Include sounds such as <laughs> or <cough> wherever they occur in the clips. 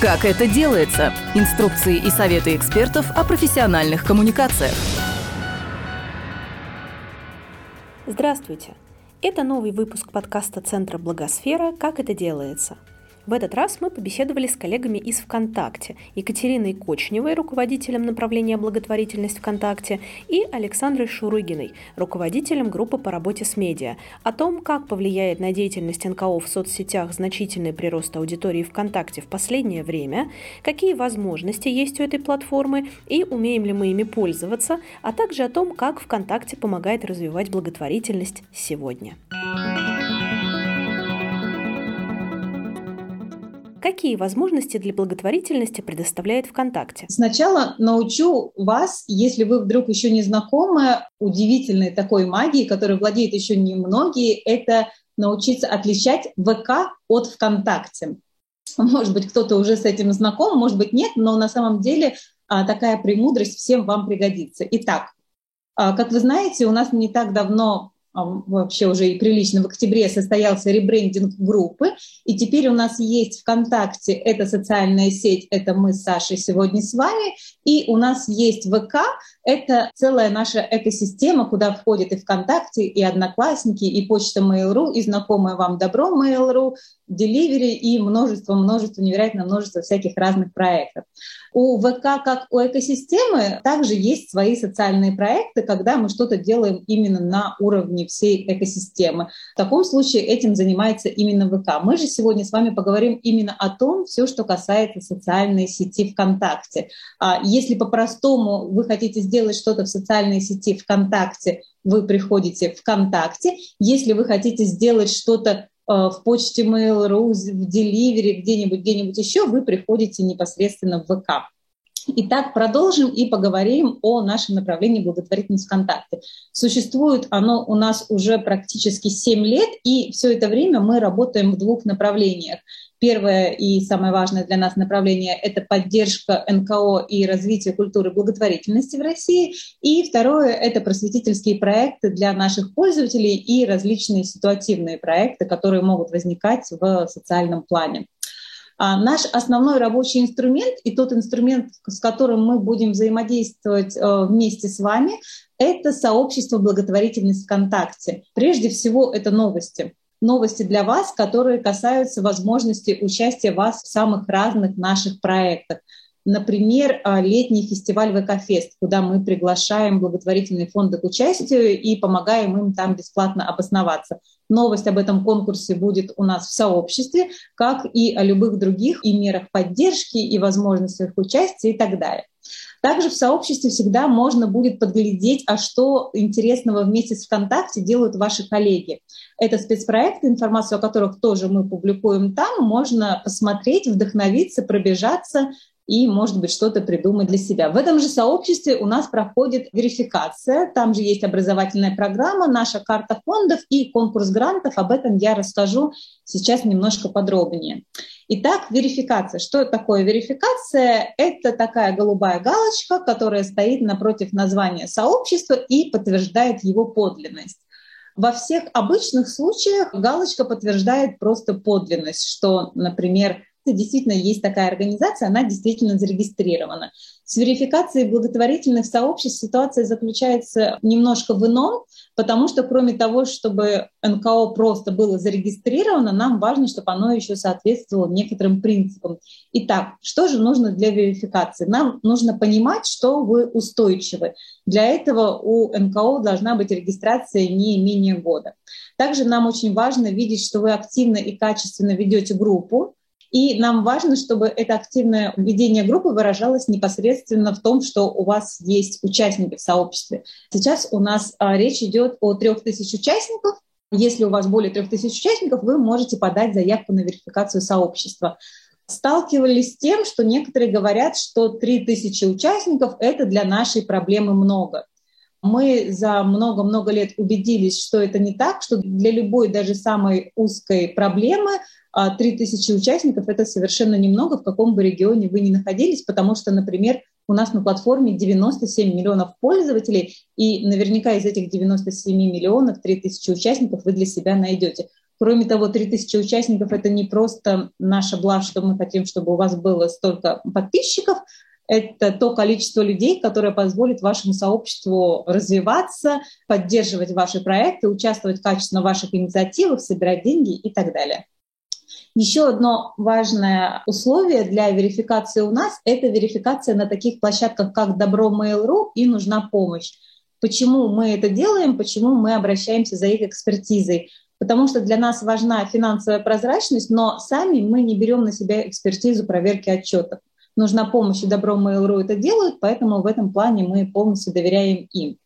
Как это делается? Инструкции и советы экспертов о профессиональных коммуникациях. Здравствуйте! Это новый выпуск подкаста Центра Благосфера «Как это делается?». В этот раз мы побеседовали с коллегами из ВКонтакте, Екатериной Кочневой, руководителем направления благотворительность ВКонтакте, и Александрой Шурыгиной, руководителем группы по работе с медиа, о том, как повлияет на деятельность НКО в соцсетях значительный прирост аудитории ВКонтакте в последнее время, какие возможности есть у этой платформы и умеем ли мы ими пользоваться, а также о том, как ВКонтакте помогает развивать благотворительность сегодня. Какие возможности для благотворительности предоставляет ВКонтакте? Сначала научу вас, если вы вдруг еще не знакомы, удивительной такой магии, которой владеют еще немногие, это научиться отличать ВК от ВКонтакте. Может быть, кто-то уже с этим знаком, может быть, нет, но на самом деле а, такая премудрость всем вам пригодится. Итак, а, как вы знаете, у нас не так давно вообще уже и прилично, в октябре состоялся ребрендинг группы, и теперь у нас есть ВКонтакте, это социальная сеть, это мы с Сашей сегодня с вами, и у нас есть ВК, это целая наша экосистема, куда входит и ВКонтакте, и Одноклассники, и почта Mail.ru, и знакомое вам добро Mail.ru, Delivery и множество-множество, невероятно множество всяких разных проектов. У ВК, как у экосистемы, также есть свои социальные проекты, когда мы что-то делаем именно на уровне всей экосистемы. В таком случае этим занимается именно ВК. Мы же сегодня с вами поговорим именно о том, все, что касается социальной сети ВКонтакте. А если по-простому вы хотите сделать что-то в социальной сети ВКонтакте, вы приходите ВКонтакте. Если вы хотите сделать что-то в почте Mail.ru, в Delivery, где-нибудь, где-нибудь еще, вы приходите непосредственно в ВК. Итак, продолжим и поговорим о нашем направлении благотворительность ВКонтакте. Существует оно у нас уже практически 7 лет, и все это время мы работаем в двух направлениях. Первое и самое важное для нас направление – это поддержка НКО и развитие культуры благотворительности в России. И второе – это просветительские проекты для наших пользователей и различные ситуативные проекты, которые могут возникать в социальном плане. А наш основной рабочий инструмент и тот инструмент, с которым мы будем взаимодействовать э, вместе с вами, это сообщество благотворительность ВКонтакте. Прежде всего, это новости новости для вас, которые касаются возможности участия вас в самых разных наших проектах. Например, а, летний фестиваль ВК-фест, куда мы приглашаем благотворительные фонды к участию и помогаем им там бесплатно обосноваться. Новость об этом конкурсе будет у нас в сообществе, как и о любых других и мерах поддержки, и возможностях участия и так далее. Также в сообществе всегда можно будет подглядеть, а что интересного вместе с ВКонтакте делают ваши коллеги. Это спецпроекты, информацию о которых тоже мы публикуем там. Можно посмотреть, вдохновиться, пробежаться и, может быть, что-то придумать для себя. В этом же сообществе у нас проходит верификация, там же есть образовательная программа, наша карта фондов и конкурс грантов. Об этом я расскажу сейчас немножко подробнее. Итак, верификация. Что такое верификация? Это такая голубая галочка, которая стоит напротив названия сообщества и подтверждает его подлинность. Во всех обычных случаях галочка подтверждает просто подлинность, что, например, действительно есть такая организация, она действительно зарегистрирована. С верификацией благотворительных сообществ ситуация заключается немножко в ином, потому что кроме того, чтобы НКО просто было зарегистрировано, нам важно, чтобы оно еще соответствовало некоторым принципам. Итак, что же нужно для верификации? Нам нужно понимать, что вы устойчивы. Для этого у НКО должна быть регистрация не менее года. Также нам очень важно видеть, что вы активно и качественно ведете группу, и нам важно, чтобы это активное ведение группы выражалось непосредственно в том, что у вас есть участники в сообществе. Сейчас у нас а, речь идет о трех тысяч участников. Если у вас более трех тысяч участников, вы можете подать заявку на верификацию сообщества сталкивались с тем, что некоторые говорят, что 3000 участников – это для нашей проблемы много. Мы за много-много лет убедились, что это не так, что для любой даже самой узкой проблемы 3000 а участников — это совершенно немного, в каком бы регионе вы ни находились, потому что, например, у нас на платформе 97 миллионов пользователей, и наверняка из этих 97 миллионов 3000 участников вы для себя найдете. Кроме того, 3000 участников — это не просто наша блажь, что мы хотим, чтобы у вас было столько подписчиков, это то количество людей, которое позволит вашему сообществу развиваться, поддерживать ваши проекты, участвовать качественно в ваших инициативах, собирать деньги и так далее. Еще одно важное условие для верификации у нас – это верификация на таких площадках, как Добро Mail.ru и Нужна помощь. Почему мы это делаем, почему мы обращаемся за их экспертизой? Потому что для нас важна финансовая прозрачность, но сами мы не берем на себя экспертизу проверки отчетов нужна помощь, и добро Mail.ru это делают, поэтому в этом плане мы полностью доверяем им.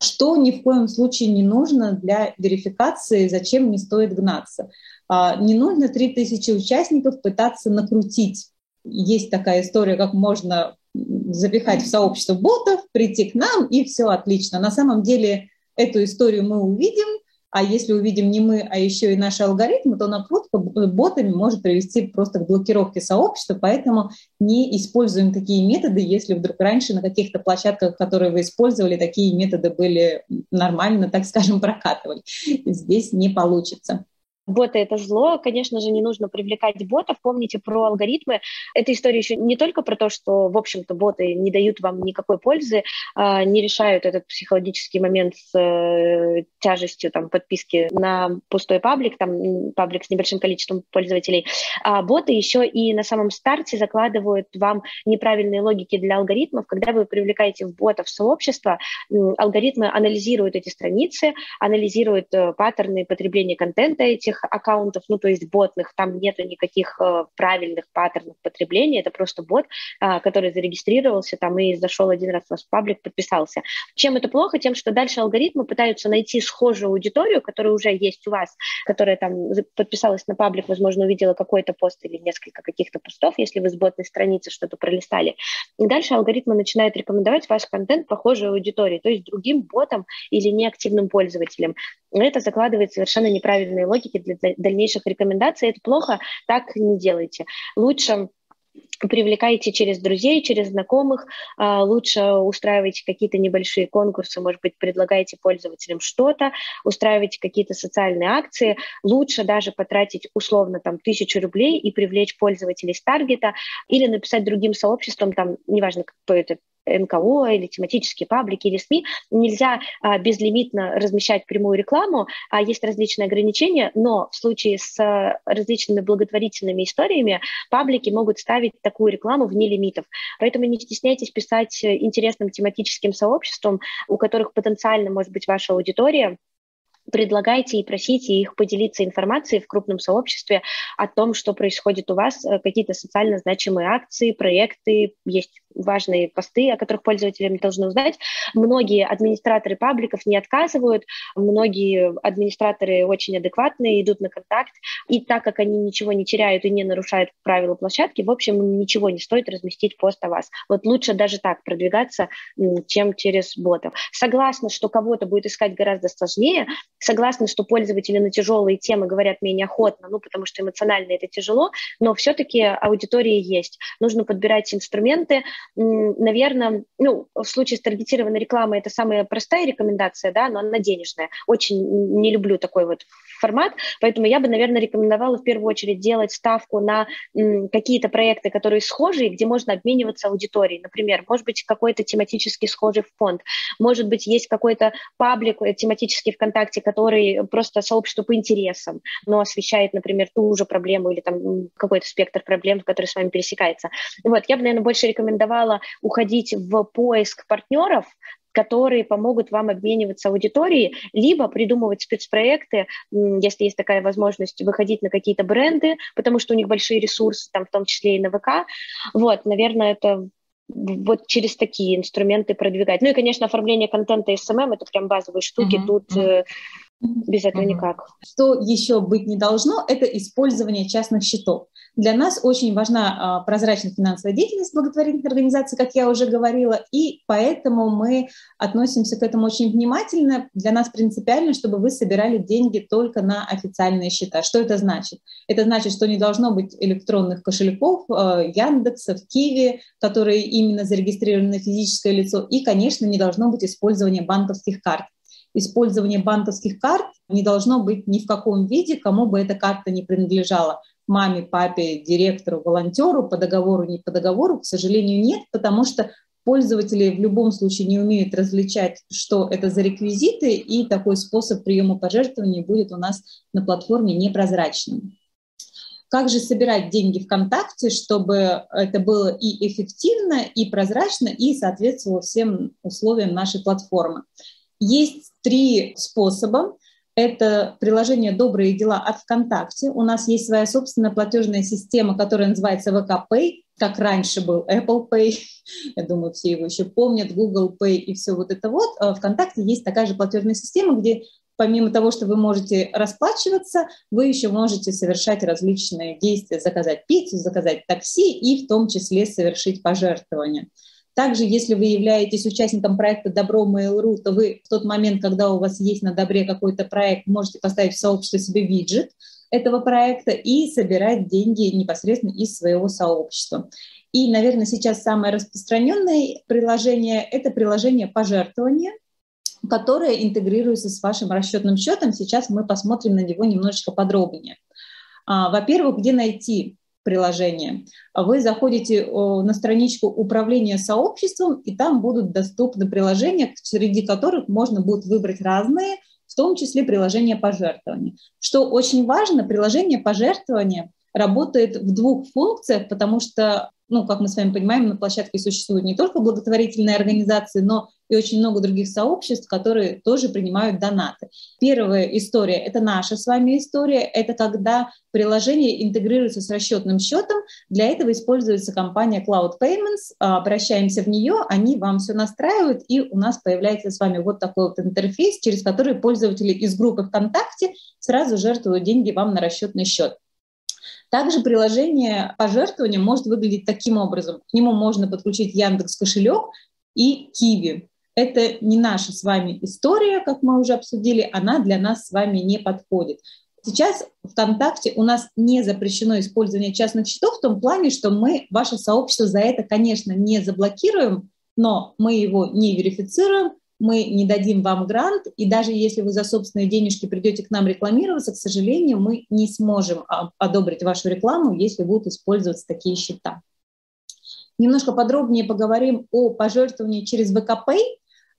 Что ни в коем случае не нужно для верификации, зачем не стоит гнаться. А, не нужно 3000 участников пытаться накрутить. Есть такая история, как можно запихать в сообщество ботов, прийти к нам, и все отлично. На самом деле эту историю мы увидим, а если увидим не мы, а еще и наши алгоритмы, то накрутка ботами может привести просто к блокировке сообщества, поэтому не используем такие методы, если вдруг раньше на каких-то площадках, которые вы использовали, такие методы были нормально, так скажем, прокатывали. Здесь не получится. Боты — это зло. Конечно же, не нужно привлекать ботов. Помните про алгоритмы. Эта история еще не только про то, что, в общем-то, боты не дают вам никакой пользы, а, не решают этот психологический момент с э, тяжестью там, подписки на пустой паблик, там паблик с небольшим количеством пользователей. А боты еще и на самом старте закладывают вам неправильные логики для алгоритмов. Когда вы привлекаете в ботов сообщество, алгоритмы анализируют эти страницы, анализируют э, паттерны потребления контента этих этих аккаунтов, ну, то есть ботных, там нету никаких э, правильных паттернов потребления, это просто бот, э, который зарегистрировался там и зашел один раз в ваш паблик, подписался. Чем это плохо? Тем, что дальше алгоритмы пытаются найти схожую аудиторию, которая уже есть у вас, которая там подписалась на паблик, возможно, увидела какой-то пост или несколько каких-то постов, если вы с ботной страницы что-то пролистали. И дальше алгоритмы начинают рекомендовать ваш контент похожей аудитории, то есть другим ботам или неактивным пользователям. Это закладывает совершенно неправильные логики для дальнейших рекомендаций. Это плохо, так не делайте. Лучше привлекайте через друзей, через знакомых, а, лучше устраивайте какие-то небольшие конкурсы, может быть, предлагайте пользователям что-то, устраивайте какие-то социальные акции, лучше даже потратить условно там тысячу рублей и привлечь пользователей с таргета или написать другим сообществам, там, неважно, какой это НКО или тематические паблики или СМИ, нельзя а, безлимитно размещать прямую рекламу, а есть различные ограничения, но в случае с а, различными благотворительными историями паблики могут ставить такую рекламу вне лимитов. Поэтому не стесняйтесь писать интересным тематическим сообществам, у которых потенциально может быть ваша аудитория, предлагайте и просите их поделиться информацией в крупном сообществе о том, что происходит у вас, э, какие-то социально значимые акции, проекты, есть важные посты, о которых пользователи должны узнать. Многие администраторы пабликов не отказывают, многие администраторы очень адекватные, идут на контакт, и так как они ничего не теряют и не нарушают правила площадки, в общем, ничего не стоит разместить пост о вас. Вот лучше даже так продвигаться, чем через ботов. Согласна, что кого-то будет искать гораздо сложнее, согласна, что пользователи на тяжелые темы говорят менее охотно, ну, потому что эмоционально это тяжело, но все-таки аудитория есть. Нужно подбирать инструменты, наверное, ну, в случае с таргетированной рекламой это самая простая рекомендация, да, но она денежная. Очень не люблю такой вот формат, поэтому я бы, наверное, рекомендовала в первую очередь делать ставку на какие-то проекты, которые схожие, где можно обмениваться аудиторией. Например, может быть, какой-то тематически схожий фонд, может быть, есть какой-то паблик э, тематический ВКонтакте, который просто сообщество по интересам, но освещает, например, ту же проблему или там какой-то спектр проблем, который с вами пересекается. Вот, я бы, наверное, больше рекомендовала уходить в поиск партнеров, которые помогут вам обмениваться аудиторией, либо придумывать спецпроекты, если есть такая возможность, выходить на какие-то бренды, потому что у них большие ресурсы, там в том числе и на ВК. Вот, наверное, это вот через такие инструменты продвигать. Ну и, конечно, оформление контента SMM — это прям базовые штуки. Uh-huh, Тут uh-huh. Без этого никак. Что еще быть не должно, это использование частных счетов. Для нас очень важна а, прозрачная финансовая деятельность благотворительных организаций, как я уже говорила, и поэтому мы относимся к этому очень внимательно. Для нас принципиально, чтобы вы собирали деньги только на официальные счета. Что это значит? Это значит, что не должно быть электронных кошельков а, Яндекса, Киви, которые именно зарегистрированы на физическое лицо, и, конечно, не должно быть использования банковских карт. Использование банковских карт не должно быть ни в каком виде, кому бы эта карта не принадлежала. Маме, папе, директору, волонтеру, по договору, не по договору, к сожалению, нет, потому что пользователи в любом случае не умеют различать, что это за реквизиты, и такой способ приема пожертвований будет у нас на платформе непрозрачным. Как же собирать деньги ВКонтакте, чтобы это было и эффективно, и прозрачно, и соответствовало всем условиям нашей платформы? Есть три способа. Это приложение «Добрые дела» от ВКонтакте. У нас есть своя собственная платежная система, которая называется VK Pay, как раньше был Apple Pay. <laughs> Я думаю, все его еще помнят, Google Pay и все вот это вот. А ВКонтакте есть такая же платежная система, где помимо того, что вы можете расплачиваться, вы еще можете совершать различные действия, заказать пиццу, заказать такси и в том числе совершить пожертвования. Также, если вы являетесь участником проекта Добро Mail.ru, то вы в тот момент, когда у вас есть на Добре какой-то проект, можете поставить в сообщество себе виджет этого проекта и собирать деньги непосредственно из своего сообщества. И, наверное, сейчас самое распространенное приложение – это приложение пожертвования – которая интегрируется с вашим расчетным счетом. Сейчас мы посмотрим на него немножечко подробнее. А, во-первых, где найти приложение? Вы заходите на страничку управления сообществом, и там будут доступны приложения, среди которых можно будет выбрать разные, в том числе приложение пожертвования. Что очень важно, приложение пожертвования работает в двух функциях, потому что ну, как мы с вами понимаем, на площадке существуют не только благотворительные организации, но и очень много других сообществ, которые тоже принимают донаты. Первая история – это наша с вами история. Это когда приложение интегрируется с расчетным счетом. Для этого используется компания Cloud Payments. Обращаемся в нее, они вам все настраивают, и у нас появляется с вами вот такой вот интерфейс, через который пользователи из группы ВКонтакте сразу жертвуют деньги вам на расчетный счет. Также приложение пожертвования может выглядеть таким образом. К нему можно подключить Яндекс кошелек и Киви. Это не наша с вами история, как мы уже обсудили, она для нас с вами не подходит. Сейчас ВКонтакте у нас не запрещено использование частных счетов в том плане, что мы ваше сообщество за это, конечно, не заблокируем, но мы его не верифицируем, мы не дадим вам грант, и даже если вы за собственные денежки придете к нам рекламироваться, к сожалению, мы не сможем одобрить вашу рекламу, если будут использоваться такие счета. Немножко подробнее поговорим о пожертвовании через ВКП.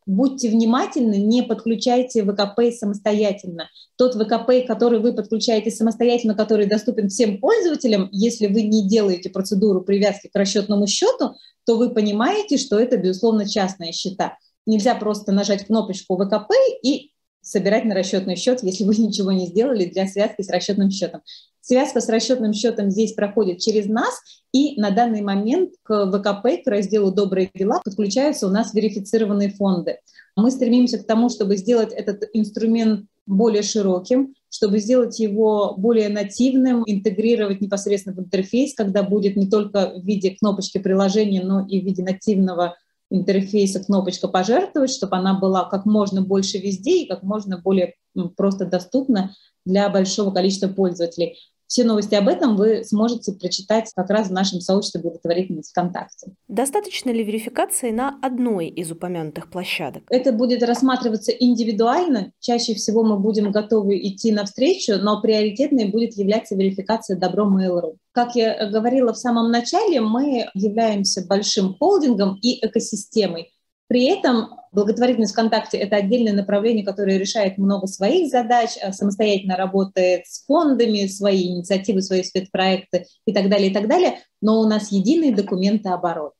Будьте внимательны, не подключайте ВКП самостоятельно. Тот ВКП, который вы подключаете самостоятельно, который доступен всем пользователям, если вы не делаете процедуру привязки к расчетному счету, то вы понимаете, что это, безусловно, частные счета. Нельзя просто нажать кнопочку ВКП и собирать на расчетный счет, если вы <laughs> ничего не сделали для связки с расчетным счетом. Связка с расчетным счетом здесь проходит через нас, и на данный момент к ВКП, к разделу «Добрые дела» подключаются у нас верифицированные фонды. Мы стремимся к тому, чтобы сделать этот инструмент более широким, чтобы сделать его более нативным, интегрировать непосредственно в интерфейс, когда будет не только в виде кнопочки приложения, но и в виде нативного интерфейса кнопочка «Пожертвовать», чтобы она была как можно больше везде и как можно более просто доступна для большого количества пользователей. Все новости об этом вы сможете прочитать как раз в нашем сообществе благотворительности ВКонтакте. Достаточно ли верификации на одной из упомянутых площадок? Это будет рассматриваться индивидуально. Чаще всего мы будем готовы идти навстречу, но приоритетной будет являться верификация добро Mail.ru. Как я говорила в самом начале, мы являемся большим холдингом и экосистемой. При этом благотворительность ВКонтакте – это отдельное направление, которое решает много своих задач, а самостоятельно работает с фондами, свои инициативы, свои спецпроекты и так далее, и так далее. Но у нас единый документооборот.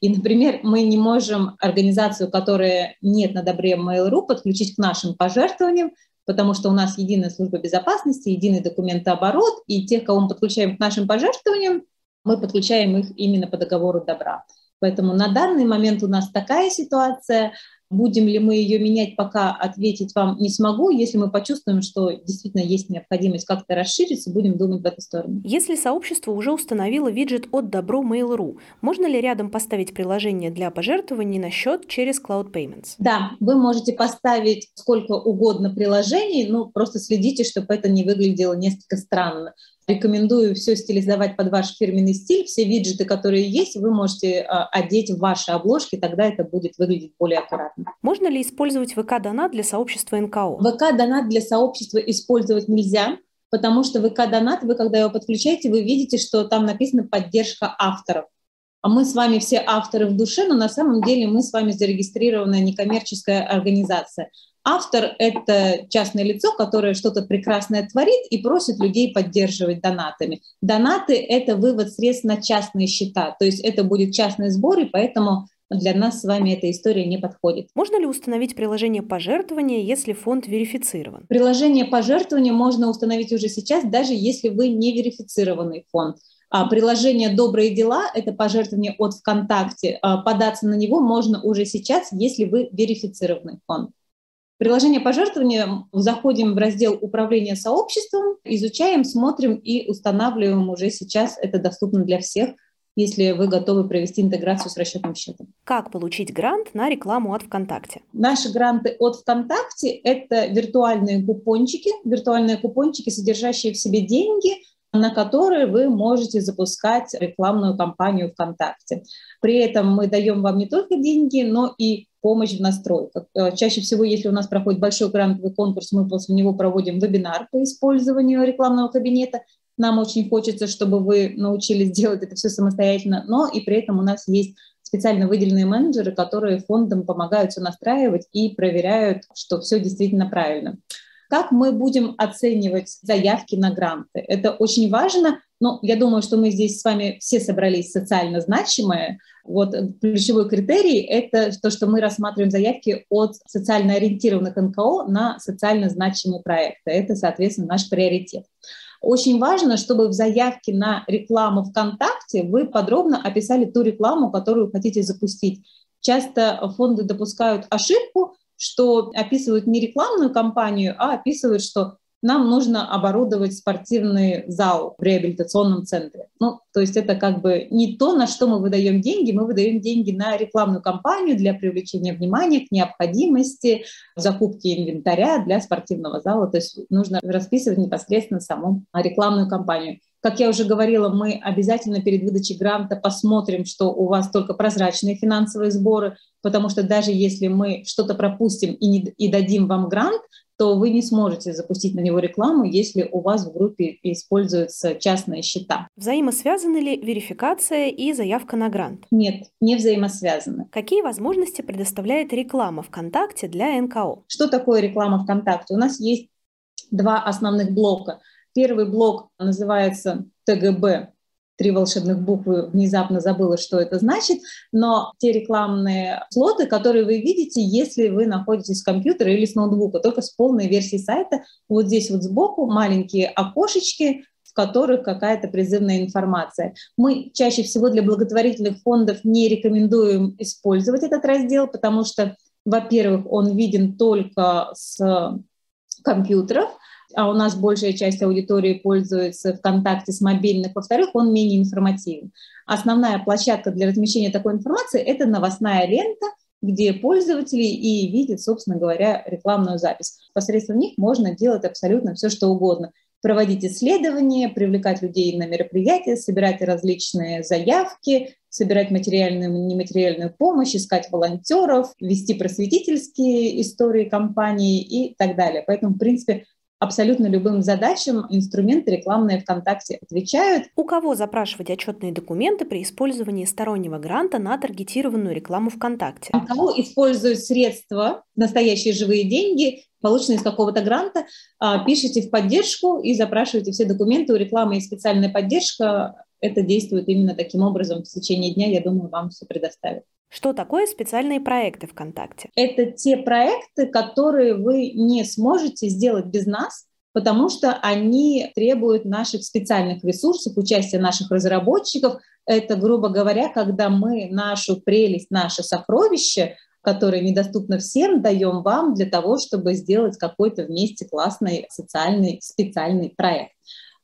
И, например, мы не можем организацию, которая нет на добре Mail.ru, подключить к нашим пожертвованиям, потому что у нас единая служба безопасности, единый документооборот, и тех, кого мы подключаем к нашим пожертвованиям, мы подключаем их именно по договору добра. Поэтому на данный момент у нас такая ситуация. Будем ли мы ее менять, пока ответить вам не смогу. Если мы почувствуем, что действительно есть необходимость как-то расшириться, будем думать в эту сторону. Если сообщество уже установило виджет от Добро Mail.ru, можно ли рядом поставить приложение для пожертвований на счет через Cloud Payments? Да, вы можете поставить сколько угодно приложений, но просто следите, чтобы это не выглядело несколько странно Рекомендую все стилизовать под ваш фирменный стиль. Все виджеты, которые есть, вы можете а, одеть в ваши обложки, тогда это будет выглядеть более аккуратно. Можно ли использовать ВК-донат для сообщества НКО? ВК-донат для сообщества использовать нельзя, потому что ВК-донат, вы когда его подключаете, вы видите, что там написано «поддержка авторов». А мы с вами все авторы в душе, но на самом деле мы с вами зарегистрированная некоммерческая организация. Автор — это частное лицо, которое что-то прекрасное творит и просит людей поддерживать донатами. Донаты — это вывод средств на частные счета, то есть это будет частный сбор, и поэтому для нас с вами эта история не подходит. Можно ли установить приложение пожертвования, если фонд верифицирован? Приложение пожертвования можно установить уже сейчас, даже если вы не верифицированный фонд. А приложение «Добрые дела» — это пожертвование от ВКонтакте. А податься на него можно уже сейчас, если вы верифицированный фонд. Приложение пожертвования заходим в раздел управления сообществом, изучаем, смотрим и устанавливаем уже сейчас. Это доступно для всех, если вы готовы провести интеграцию с расчетным счетом. Как получить грант на рекламу от ВКонтакте? Наши гранты от ВКонтакте – это виртуальные купончики, виртуальные купончики, содержащие в себе деньги – на которые вы можете запускать рекламную кампанию ВКонтакте. При этом мы даем вам не только деньги, но и помощь в настройках. Э, чаще всего, если у нас проходит большой грантовый конкурс, мы после него проводим вебинар по использованию рекламного кабинета. Нам очень хочется, чтобы вы научились делать это все самостоятельно, но и при этом у нас есть специально выделенные менеджеры, которые фондам помогают все настраивать и проверяют, что все действительно правильно. Как мы будем оценивать заявки на гранты? Это очень важно, но я думаю, что мы здесь с вами все собрались социально значимые. Вот ключевой критерий – это то, что мы рассматриваем заявки от социально ориентированных НКО на социально значимые проекты. Это, соответственно, наш приоритет. Очень важно, чтобы в заявке на рекламу ВКонтакте вы подробно описали ту рекламу, которую хотите запустить. Часто фонды допускают ошибку, что описывают не рекламную кампанию, а описывают, что нам нужно оборудовать спортивный зал в реабилитационном центре. Ну, то есть это как бы не то, на что мы выдаем деньги, мы выдаем деньги на рекламную кампанию для привлечения внимания к необходимости закупки инвентаря для спортивного зала. То есть нужно расписывать непосредственно саму рекламную кампанию. Как я уже говорила, мы обязательно перед выдачей гранта посмотрим, что у вас только прозрачные финансовые сборы, потому что даже если мы что-то пропустим и, не, и дадим вам грант, то вы не сможете запустить на него рекламу, если у вас в группе используются частные счета. Взаимосвязаны ли верификация и заявка на грант? Нет, не взаимосвязаны. Какие возможности предоставляет реклама ВКонтакте для НКО? Что такое реклама ВКонтакте? У нас есть два основных блока. Первый блок называется ТГБ, три волшебных буквы, внезапно забыла, что это значит, но те рекламные слоты, которые вы видите, если вы находитесь с компьютера или с ноутбука, только с полной версией сайта, вот здесь вот сбоку маленькие окошечки, в которых какая-то призывная информация. Мы чаще всего для благотворительных фондов не рекомендуем использовать этот раздел, потому что, во-первых, он виден только с компьютеров, а у нас большая часть аудитории пользуется ВКонтакте с мобильных, во-вторых, он менее информативен. Основная площадка для размещения такой информации – это новостная лента, где пользователи и видят, собственно говоря, рекламную запись. Посредством них можно делать абсолютно все, что угодно. Проводить исследования, привлекать людей на мероприятия, собирать различные заявки, собирать материальную и нематериальную помощь, искать волонтеров, вести просветительские истории компании и так далее. Поэтому, в принципе, абсолютно любым задачам инструменты рекламные ВКонтакте отвечают. У кого запрашивать отчетные документы при использовании стороннего гранта на таргетированную рекламу ВКонтакте? У кого используют средства, настоящие живые деньги, полученные из какого-то гранта, а, пишите в поддержку и запрашивайте все документы. У рекламы есть специальная поддержка. Это действует именно таким образом. В течение дня, я думаю, вам все предоставят. Что такое специальные проекты ВКонтакте? Это те проекты, которые вы не сможете сделать без нас, потому что они требуют наших специальных ресурсов, участия наших разработчиков. Это, грубо говоря, когда мы нашу прелесть, наше сокровище, которое недоступно всем, даем вам для того, чтобы сделать какой-то вместе классный социальный специальный проект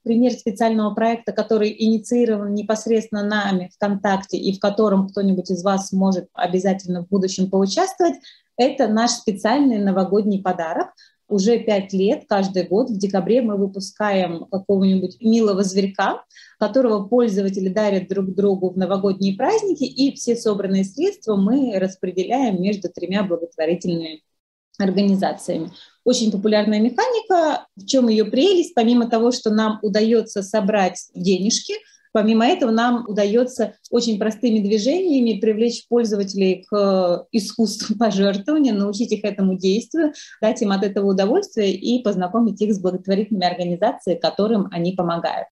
пример специального проекта, который инициирован непосредственно нами ВКонтакте и в котором кто-нибудь из вас может обязательно в будущем поучаствовать, это наш специальный новогодний подарок. уже пять лет, каждый год в декабре мы выпускаем какого-нибудь милого зверька, которого пользователи дарят друг другу в новогодние праздники, и все собранные средства мы распределяем между тремя благотворительными организациями. Очень популярная механика. В чем ее прелесть? Помимо того, что нам удается собрать денежки – Помимо этого, нам удается очень простыми движениями привлечь пользователей к э, искусству <laughs> пожертвования, научить их этому действию, дать им от этого удовольствие и познакомить их с благотворительными организациями, которым они помогают.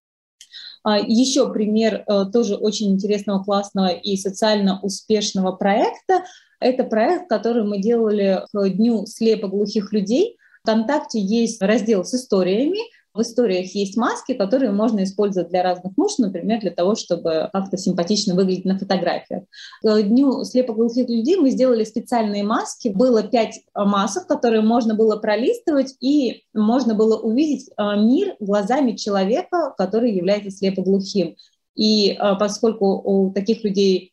А, Еще пример э, тоже очень интересного, классного и социально успешного проекта. Это проект, который мы делали к Дню слепоглухих людей. ВКонтакте есть раздел с историями, в историях есть маски, которые можно использовать для разных нужд, например, для того, чтобы как-то симпатично выглядеть на фотографиях. К Дню слепоглухих людей мы сделали специальные маски. Было пять масок, которые можно было пролистывать, и можно было увидеть а, мир глазами человека, который является слепоглухим. И а, поскольку у таких людей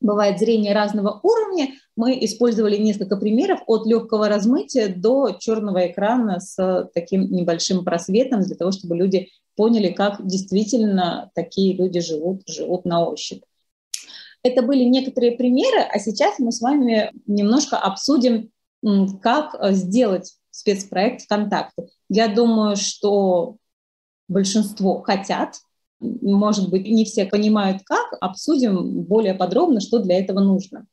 бывает зрение разного уровня, мы использовали несколько примеров от легкого размытия до черного экрана с таким небольшим просветом для того, чтобы люди поняли, как действительно такие люди живут, живут на ощупь. Это были некоторые примеры, а сейчас мы с вами немножко обсудим, как сделать спецпроект ВКонтакте. Я думаю, что большинство хотят, может быть, не все понимают как, обсудим более подробно, что для этого нужно.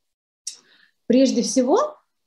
Прежде всего,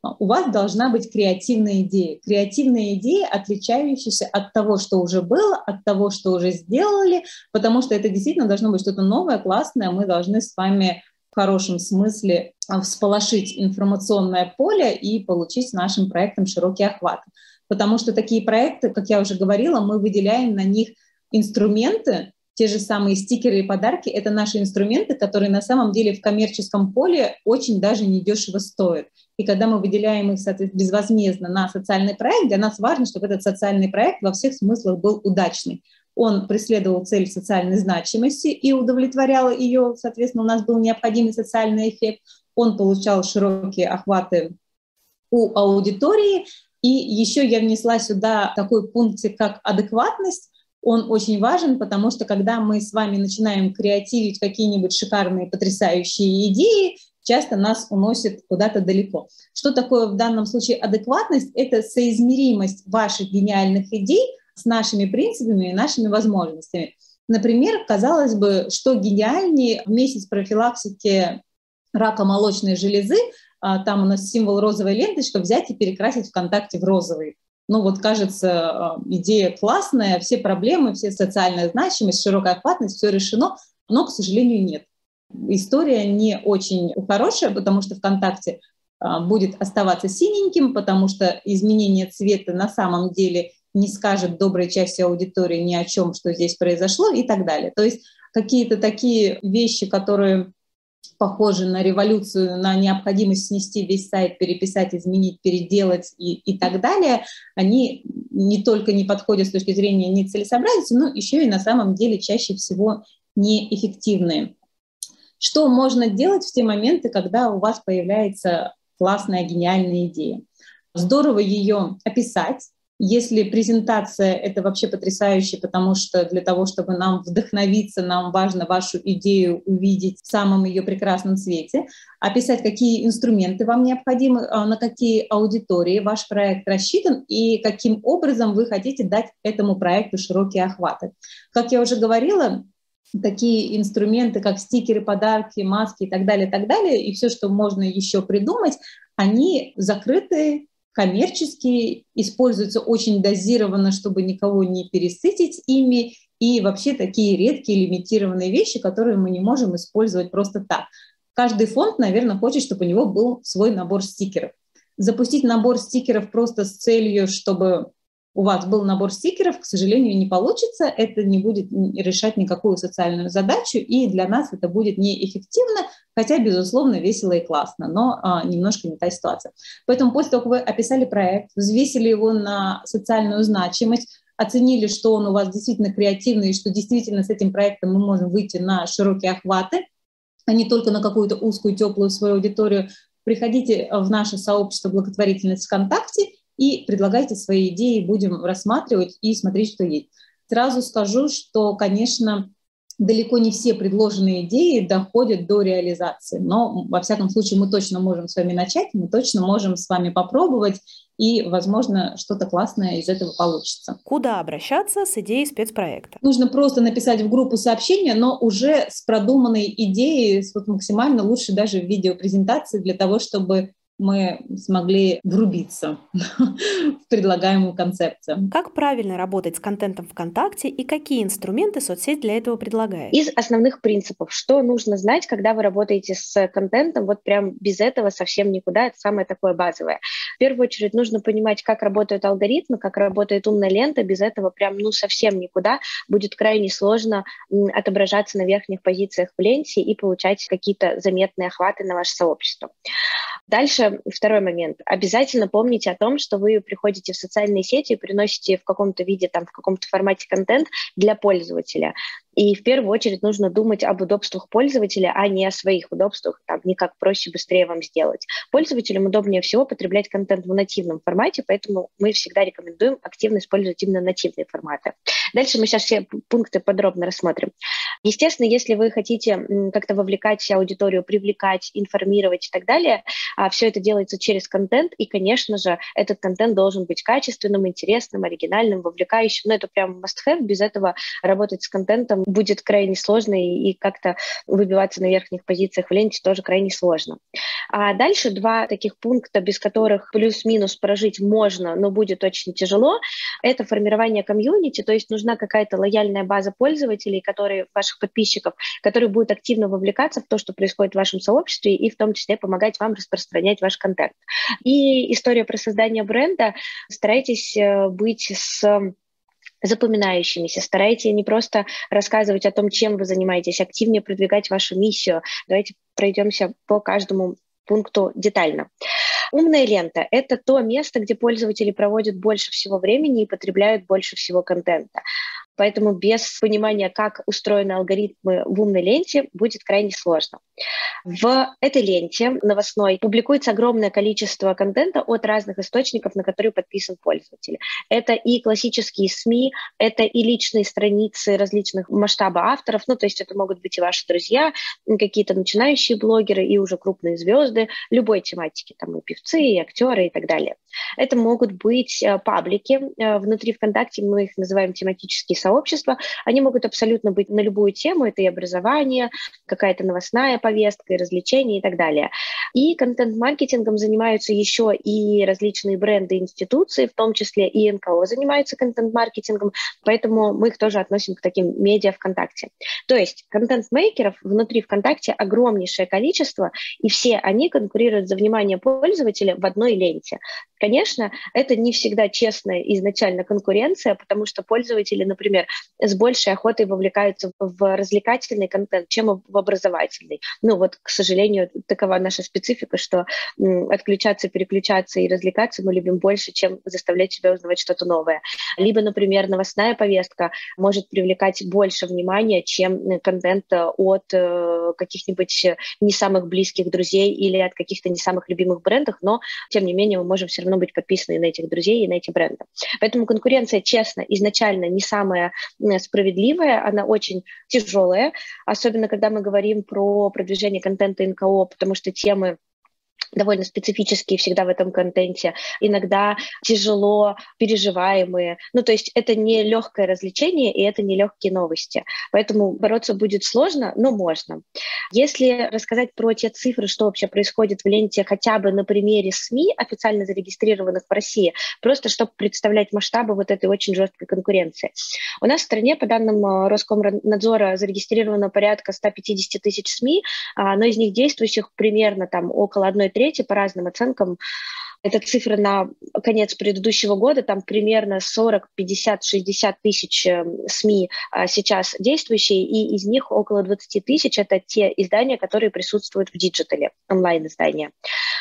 у вас должна быть креативная идея. Креативная идея, отличающаяся от того, что уже было, от того, что уже сделали, потому что это действительно должно быть что-то новое, классное. Мы должны с вами в хорошем смысле а, всполошить информационное поле и получить нашим проектом широкий охват. Потому что такие проекты, как я уже говорила, мы выделяем на них инструменты, те же самые стикеры и подарки — это наши инструменты, которые на самом деле в коммерческом поле очень даже недешево стоят. И когда мы выделяем их, безвозмездно на социальный проект, для нас важно, чтобы этот социальный проект во всех смыслах был удачный. Он преследовал цель социальной значимости и удовлетворял ее, соответственно, у нас был необходимый социальный эффект. Он получал широкие охваты у аудитории. И еще я внесла сюда такой пункт, как адекватность он очень важен, потому что когда мы с вами начинаем креативить какие-нибудь шикарные, потрясающие идеи, часто нас уносит куда-то далеко. Что такое в данном случае адекватность? Это соизмеримость ваших гениальных идей с нашими принципами и нашими возможностями. Например, казалось бы, что гениальнее в месяц профилактики рака молочной железы, а, там у нас символ розовая ленточка, взять и перекрасить ВКонтакте в розовый ну вот кажется, а, идея классная, все проблемы, все социальная значимость, широкая охватность, все решено, но, к сожалению, нет. История не очень хорошая, потому что ВКонтакте а, будет оставаться синеньким, потому что изменение цвета на самом деле не скажет доброй части аудитории ни о чем, что здесь произошло и так далее. То есть какие-то такие вещи, которые похожи на революцию, на необходимость снести весь сайт, переписать, изменить, переделать и, и так далее, они не только не подходят с точки зрения нецелесообразности, но еще и на самом деле чаще всего неэффективные. Что можно делать в те моменты, когда у вас появляется классная, гениальная идея? Здорово ее описать, если презентация — это вообще потрясающе, потому что для того, чтобы нам вдохновиться, нам важно вашу идею увидеть в самом ее прекрасном свете, описать, какие инструменты вам необходимы, а, на какие аудитории ваш проект рассчитан и каким образом вы хотите дать этому проекту широкие охваты. Как я уже говорила, такие инструменты, как стикеры, подарки, маски и так далее, и так далее, и все, что можно еще придумать, они закрыты коммерческие, используются очень дозированно, чтобы никого не пересытить ими, и вообще такие редкие лимитированные вещи, которые мы не можем использовать просто так. Каждый фонд, наверное, хочет, чтобы у него был свой набор стикеров. Запустить набор стикеров просто с целью, чтобы у вас был набор стикеров, к сожалению, не получится, это не будет решать никакую социальную задачу, и для нас это будет неэффективно, хотя, безусловно, весело и классно, но а, немножко не та ситуация. Поэтому после того, как вы описали проект, взвесили его на социальную значимость, оценили, что он у вас действительно креативный, и что действительно с этим проектом мы можем выйти на широкие охваты, а не только на какую-то узкую, теплую свою аудиторию, приходите в наше сообщество благотворительность ВКонтакте – и предлагайте свои идеи, будем рассматривать и смотреть, что есть. Сразу скажу, что, конечно, далеко не все предложенные идеи доходят до реализации, но, во всяком случае, мы точно можем с вами начать, мы точно можем с вами попробовать, и, возможно, что-то классное из этого получится. Куда обращаться с идеей спецпроекта? Нужно просто написать в группу сообщения, но уже с продуманной идеей, с вот максимально лучше даже в видеопрезентации для того, чтобы мы смогли врубиться <laughs> в предлагаемую концепцию. Как правильно работать с контентом ВКонтакте и какие инструменты соцсеть для этого предлагает? Из основных принципов, что нужно знать, когда вы работаете с контентом, вот прям без этого совсем никуда, это самое такое базовое. В первую очередь нужно понимать, как работают алгоритмы, как работает умная лента, без этого прям ну совсем никуда, будет крайне сложно отображаться на верхних позициях в ленте и получать какие-то заметные охваты на ваше сообщество. Дальше второй момент. Обязательно помните о том, что вы приходите в социальные сети и приносите в каком-то виде, там, в каком-то формате контент для пользователя. И в первую очередь нужно думать об удобствах пользователя, а не о своих удобствах, там, не как проще, быстрее вам сделать. Пользователям удобнее всего потреблять контент в нативном формате, поэтому мы всегда рекомендуем активно использовать именно нативные форматы. Дальше мы сейчас все пункты подробно рассмотрим. Естественно, если вы хотите как-то вовлекать аудиторию, привлекать, информировать и так далее, а, все это делается через контент, и, конечно же, этот контент должен быть качественным, интересным, оригинальным, вовлекающим. Но это прям must-have, без этого работать с контентом будет крайне сложно, и, как-то выбиваться на верхних позициях в ленте тоже крайне сложно. А дальше два таких пункта, без которых плюс-минус прожить можно, но будет очень тяжело, это формирование комьюнити, то есть нужна какая-то лояльная база пользователей, которые, ваших подписчиков, которые будут активно вовлекаться в то, что происходит в вашем сообществе, и в том числе помогать вам распространять ваш контент. И история про создание бренда. Старайтесь э, быть с запоминающимися. Старайтесь не просто рассказывать о том, чем вы занимаетесь, активнее продвигать вашу миссию. Давайте пройдемся по каждому пункту детально. Умная лента – это то место, где пользователи проводят больше всего времени и потребляют больше всего контента. Поэтому без понимания, как устроены алгоритмы в умной ленте, будет крайне сложно. В этой ленте новостной публикуется огромное количество контента от разных источников, на которые подписан пользователь. Это и классические СМИ, это и личные страницы различных масштаба авторов, ну, то есть это могут быть и ваши друзья, какие-то начинающие блогеры, и уже крупные звезды любой тематики, там и певцы, и актеры, и так далее. Это могут быть э, паблики э, внутри ВКонтакте, мы их называем тематические сообщества, они могут абсолютно быть на любую тему, это и образование, какая-то новостная повестка, и развлечения и так далее. И контент-маркетингом занимаются еще и различные бренды институции, в том числе и НКО занимаются контент-маркетингом, поэтому мы их тоже относим к таким медиа ВКонтакте. То есть контент-мейкеров внутри ВКонтакте огромнейшее количество, и все они конкурируют за внимание пользователя в одной ленте. Конечно, это не всегда честная изначально конкуренция, потому что пользователи, например, с большей охотой вовлекаются в развлекательный контент, чем в образовательный. Ну вот, к сожалению, такова наша специфика, что отключаться, переключаться и развлекаться мы любим больше, чем заставлять себя узнавать что-то новое. Либо, например, новостная повестка может привлекать больше внимания, чем контент от э, каких-нибудь не самых близких друзей или от каких-то не самых любимых брендов, но, тем не менее, мы можем все равно быть подписаны на этих друзей и на эти бренды. Поэтому конкуренция, честно, изначально не самая справедливая, она очень тяжелая, особенно когда мы говорим про продвижение контента НКО, потому что темы довольно специфические всегда в этом контенте, иногда тяжело переживаемые. Ну, то есть это не легкое развлечение и это не легкие новости. Поэтому бороться будет сложно, но можно. Если рассказать про те цифры, что вообще происходит в ленте хотя бы на примере СМИ, официально зарегистрированных в России, просто чтобы представлять масштабы вот этой очень жесткой конкуренции. У нас в стране, по данным э, Роскомнадзора, зарегистрировано порядка 150 тысяч СМИ, а, но из них действующих примерно там около одной трети по разным оценкам это цифры на конец предыдущего года, там примерно 40, 50, 60 тысяч эм, СМИ а, сейчас действующие, и из них около 20 тысяч это те издания, которые присутствуют в digital е, онлайн-издания.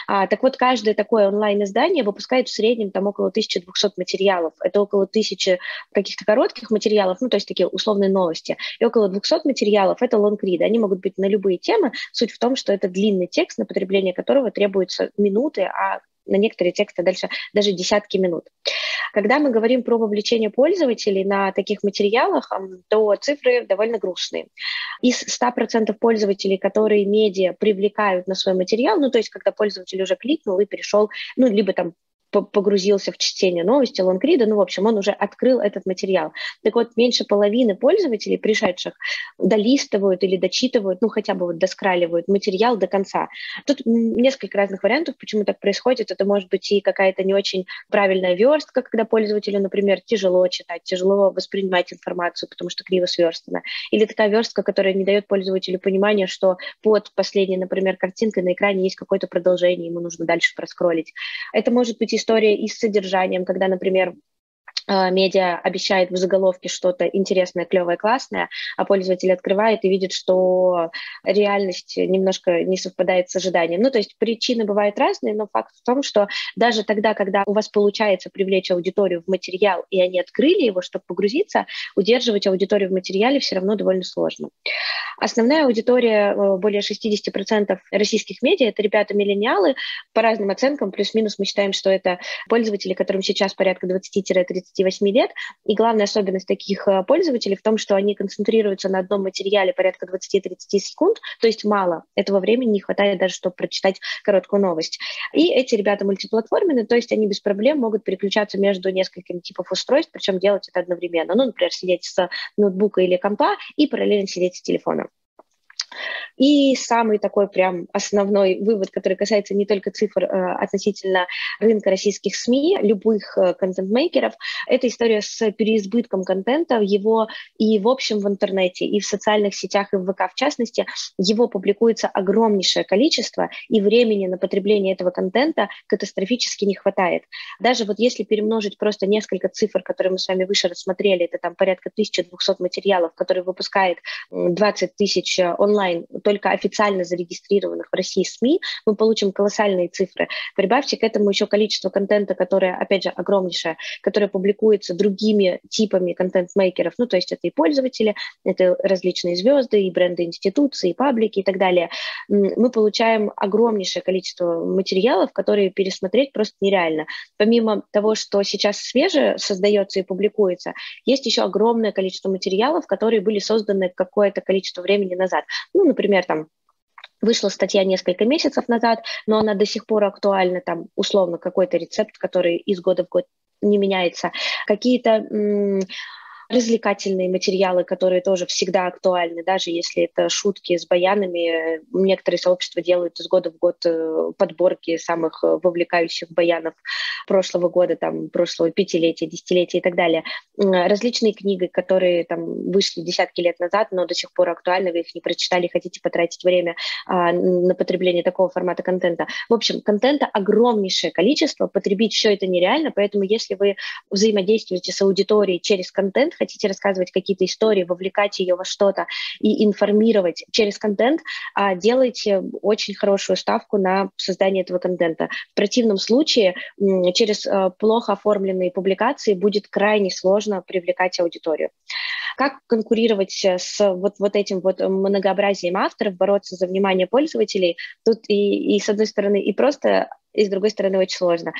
А, так вот, каждое такое онлайн-издание выпускает в среднем там около 1200 материалов. Это около тысячи каких-то коротких материалов, ну, то есть такие условные новости, и около 200 материалов — это лонгриды. Они могут быть на любые темы. Суть в том, что это длинный текст, на потребление которого требуется минуты, а на некоторые тексты дальше даже десятки минут. Когда мы говорим про вовлечение пользователей на таких материалах, то цифры довольно грустные. Из 100% пользователей, которые медиа привлекают на свой материал, ну то есть когда пользователь уже кликнул и перешел, ну либо там погрузился в чтение новости, лонгрида, ну, в общем, он уже открыл этот материал. Так вот, меньше половины пользователей, пришедших, долистывают или дочитывают, ну, хотя бы вот доскраливают материал до конца. Тут несколько разных вариантов, почему так происходит. Это может быть и какая-то не очень правильная верстка, когда пользователю, например, тяжело читать, тяжело воспринимать информацию, потому что криво сверстана. Или такая верстка, которая не дает пользователю понимания, что под последней, например, картинкой на экране есть какое-то продолжение, ему нужно дальше проскролить. Это может быть и история и с содержанием, когда, например, медиа обещает в заголовке что-то интересное, клевое, классное, а пользователь открывает и видит, что реальность немножко не совпадает с ожиданием. Ну, то есть причины бывают разные, но факт в том, что даже тогда, когда у вас получается привлечь аудиторию в материал, и они открыли его, чтобы погрузиться, удерживать аудиторию в материале все равно довольно сложно. Основная аудитория, э, более 60% российских медиа, это ребята-миллениалы, по разным оценкам, плюс-минус мы считаем, что это пользователи, которым сейчас порядка 20-30 28 лет. И главная особенность таких э, пользователей в том, что они концентрируются на одном материале порядка 20-30 секунд, то есть мало. Этого времени не хватает даже, чтобы прочитать короткую новость. И эти ребята мультиплатформенные, то есть они без проблем могут переключаться между несколькими типов устройств, причем делать это одновременно. Ну, например, сидеть с ноутбука или компа и параллельно сидеть с телефоном. И самый такой прям основной вывод, который касается не только цифр э, относительно рынка российских СМИ, любых э, контент-мейкеров, это история с переизбытком контента, его и в общем в интернете, и в социальных сетях, и в ВК в частности, его публикуется огромнейшее количество, и времени на потребление этого контента катастрофически не хватает. Даже вот если перемножить просто несколько цифр, которые мы с вами выше рассмотрели, это там порядка 1200 материалов, которые выпускает 20 тысяч э, онлайн только официально зарегистрированных в России СМИ, мы получим колоссальные цифры. Прибавьте к этому еще количество контента, которое, опять же, огромнейшее, которое публикуется другими типами контент-мейкеров, ну, то есть это и пользователи, это различные звезды, и бренды институции, и паблики и так далее. Мы получаем огромнейшее количество материалов, которые пересмотреть просто нереально. Помимо того, что сейчас свеже создается и публикуется, есть еще огромное количество материалов, которые были созданы какое-то количество времени назад. Ну, например, там Вышла статья несколько месяцев назад, но она до сих пор актуальна, там, условно, какой-то рецепт, который из года в год не меняется. Какие-то развлекательные материалы, которые тоже всегда актуальны, даже если это шутки с баянами. Некоторые сообщества делают из года в год э, подборки самых э, вовлекающих баянов прошлого года, там, прошлого пятилетия, десятилетия и так далее. Различные книги, которые там вышли десятки лет назад, но до сих пор актуальны, вы их не прочитали, хотите потратить время а, на потребление такого формата контента. В общем, контента огромнейшее количество, потребить все это нереально, поэтому если вы взаимодействуете с аудиторией через контент, хотите рассказывать какие-то истории, вовлекать ее во что-то и информировать через контент, а, делайте очень хорошую ставку на создание этого контента. В противном случае через а, плохо оформленные публикации будет крайне сложно привлекать аудиторию. Как конкурировать с вот, вот этим вот многообразием авторов, бороться за внимание пользователей? Тут и, и с одной стороны, и просто и с другой стороны очень сложно.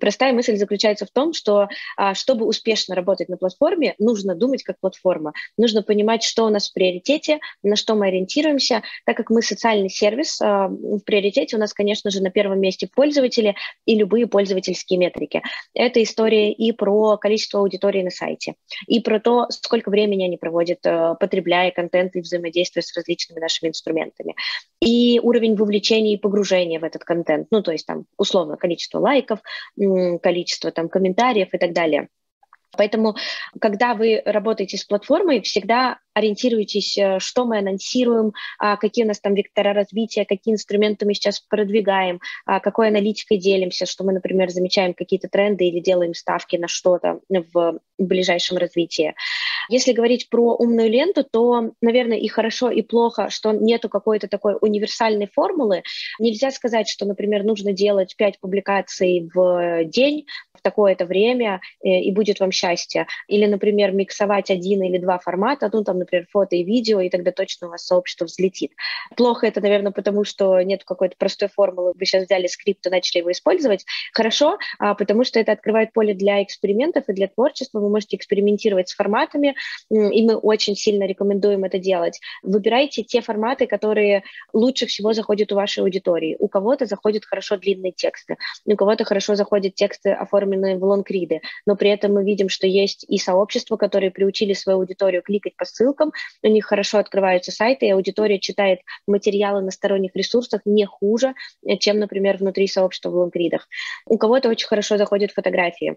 Простая мысль заключается в том, что а, чтобы успешно работать на платформе, нужно думать как платформа, нужно понимать, что у нас в приоритете, на что мы ориентируемся, так как мы социальный сервис, а, в приоритете у нас, конечно же, на первом месте пользователи и любые пользовательские метрики. Это история и про количество аудитории на сайте, и про то, сколько времени они проводят, а, потребляя контент и взаимодействуя с различными нашими инструментами, и уровень вовлечения и погружения в этот контент, ну, то есть там, условно, количество лайков, количество там комментариев и так далее. Поэтому, когда вы работаете с платформой, всегда ориентируйтесь, э, что мы анонсируем, а, какие у нас там вектора развития, какие инструменты мы сейчас продвигаем, а, какой аналитикой делимся, что мы, например, замечаем какие-то тренды или делаем ставки на что-то в ближайшем развитии. Если говорить про умную ленту, то, наверное, и хорошо, и плохо, что нету какой-то такой универсальной формулы. Нельзя сказать, что, например, нужно делать 5 публикаций в день в такое-то время, э, и будет вам счастье. Или, например, миксовать один или два формата, ну, там, например, фото и видео, и тогда точно у вас сообщество взлетит. Плохо это, наверное, потому что нет какой-то простой формулы. Вы сейчас взяли скрипт и начали его использовать. Хорошо, а, потому что это открывает поле для экспериментов и для творчества. Вы можете экспериментировать с форматами, и мы очень сильно рекомендуем это делать. Выбирайте те форматы, которые лучше всего заходят у вашей аудитории. У кого-то заходят хорошо длинные тексты, у кого-то хорошо заходят тексты, оформленные в лонгриды, но при этом мы видим, что есть и сообщества, которые приучили свою аудиторию кликать по ссылкам, у них хорошо открываются сайты, и аудитория читает материалы на сторонних ресурсах не хуже, чем, например, внутри сообщества в лонгридах. У кого-то очень хорошо заходят фотографии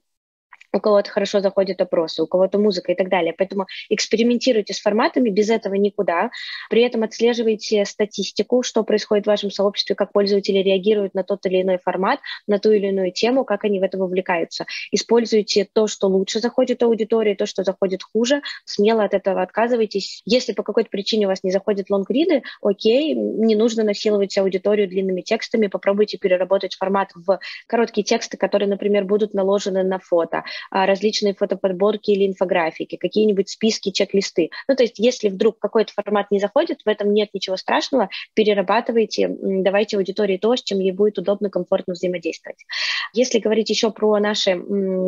у кого-то хорошо заходят опросы, у кого-то музыка и так далее. Поэтому экспериментируйте с форматами, без этого никуда. При этом отслеживайте статистику, что происходит в вашем сообществе, как пользователи реагируют на тот или иной формат, на ту или иную тему, как они в это вовлекаются. Используйте то, что лучше заходит аудитории, то, что заходит хуже. Смело от этого отказывайтесь. Если по какой-то причине у вас не заходят лонгриды, окей, не нужно насиловать аудиторию длинными текстами, попробуйте переработать формат в короткие тексты, которые, например, будут наложены на фото различные фотоподборки или инфографики, какие-нибудь списки, чек-листы. Ну, то есть если вдруг какой-то формат не заходит, в этом нет ничего страшного, перерабатывайте, давайте аудитории то, с чем ей будет удобно, комфортно взаимодействовать. Если говорить еще про наши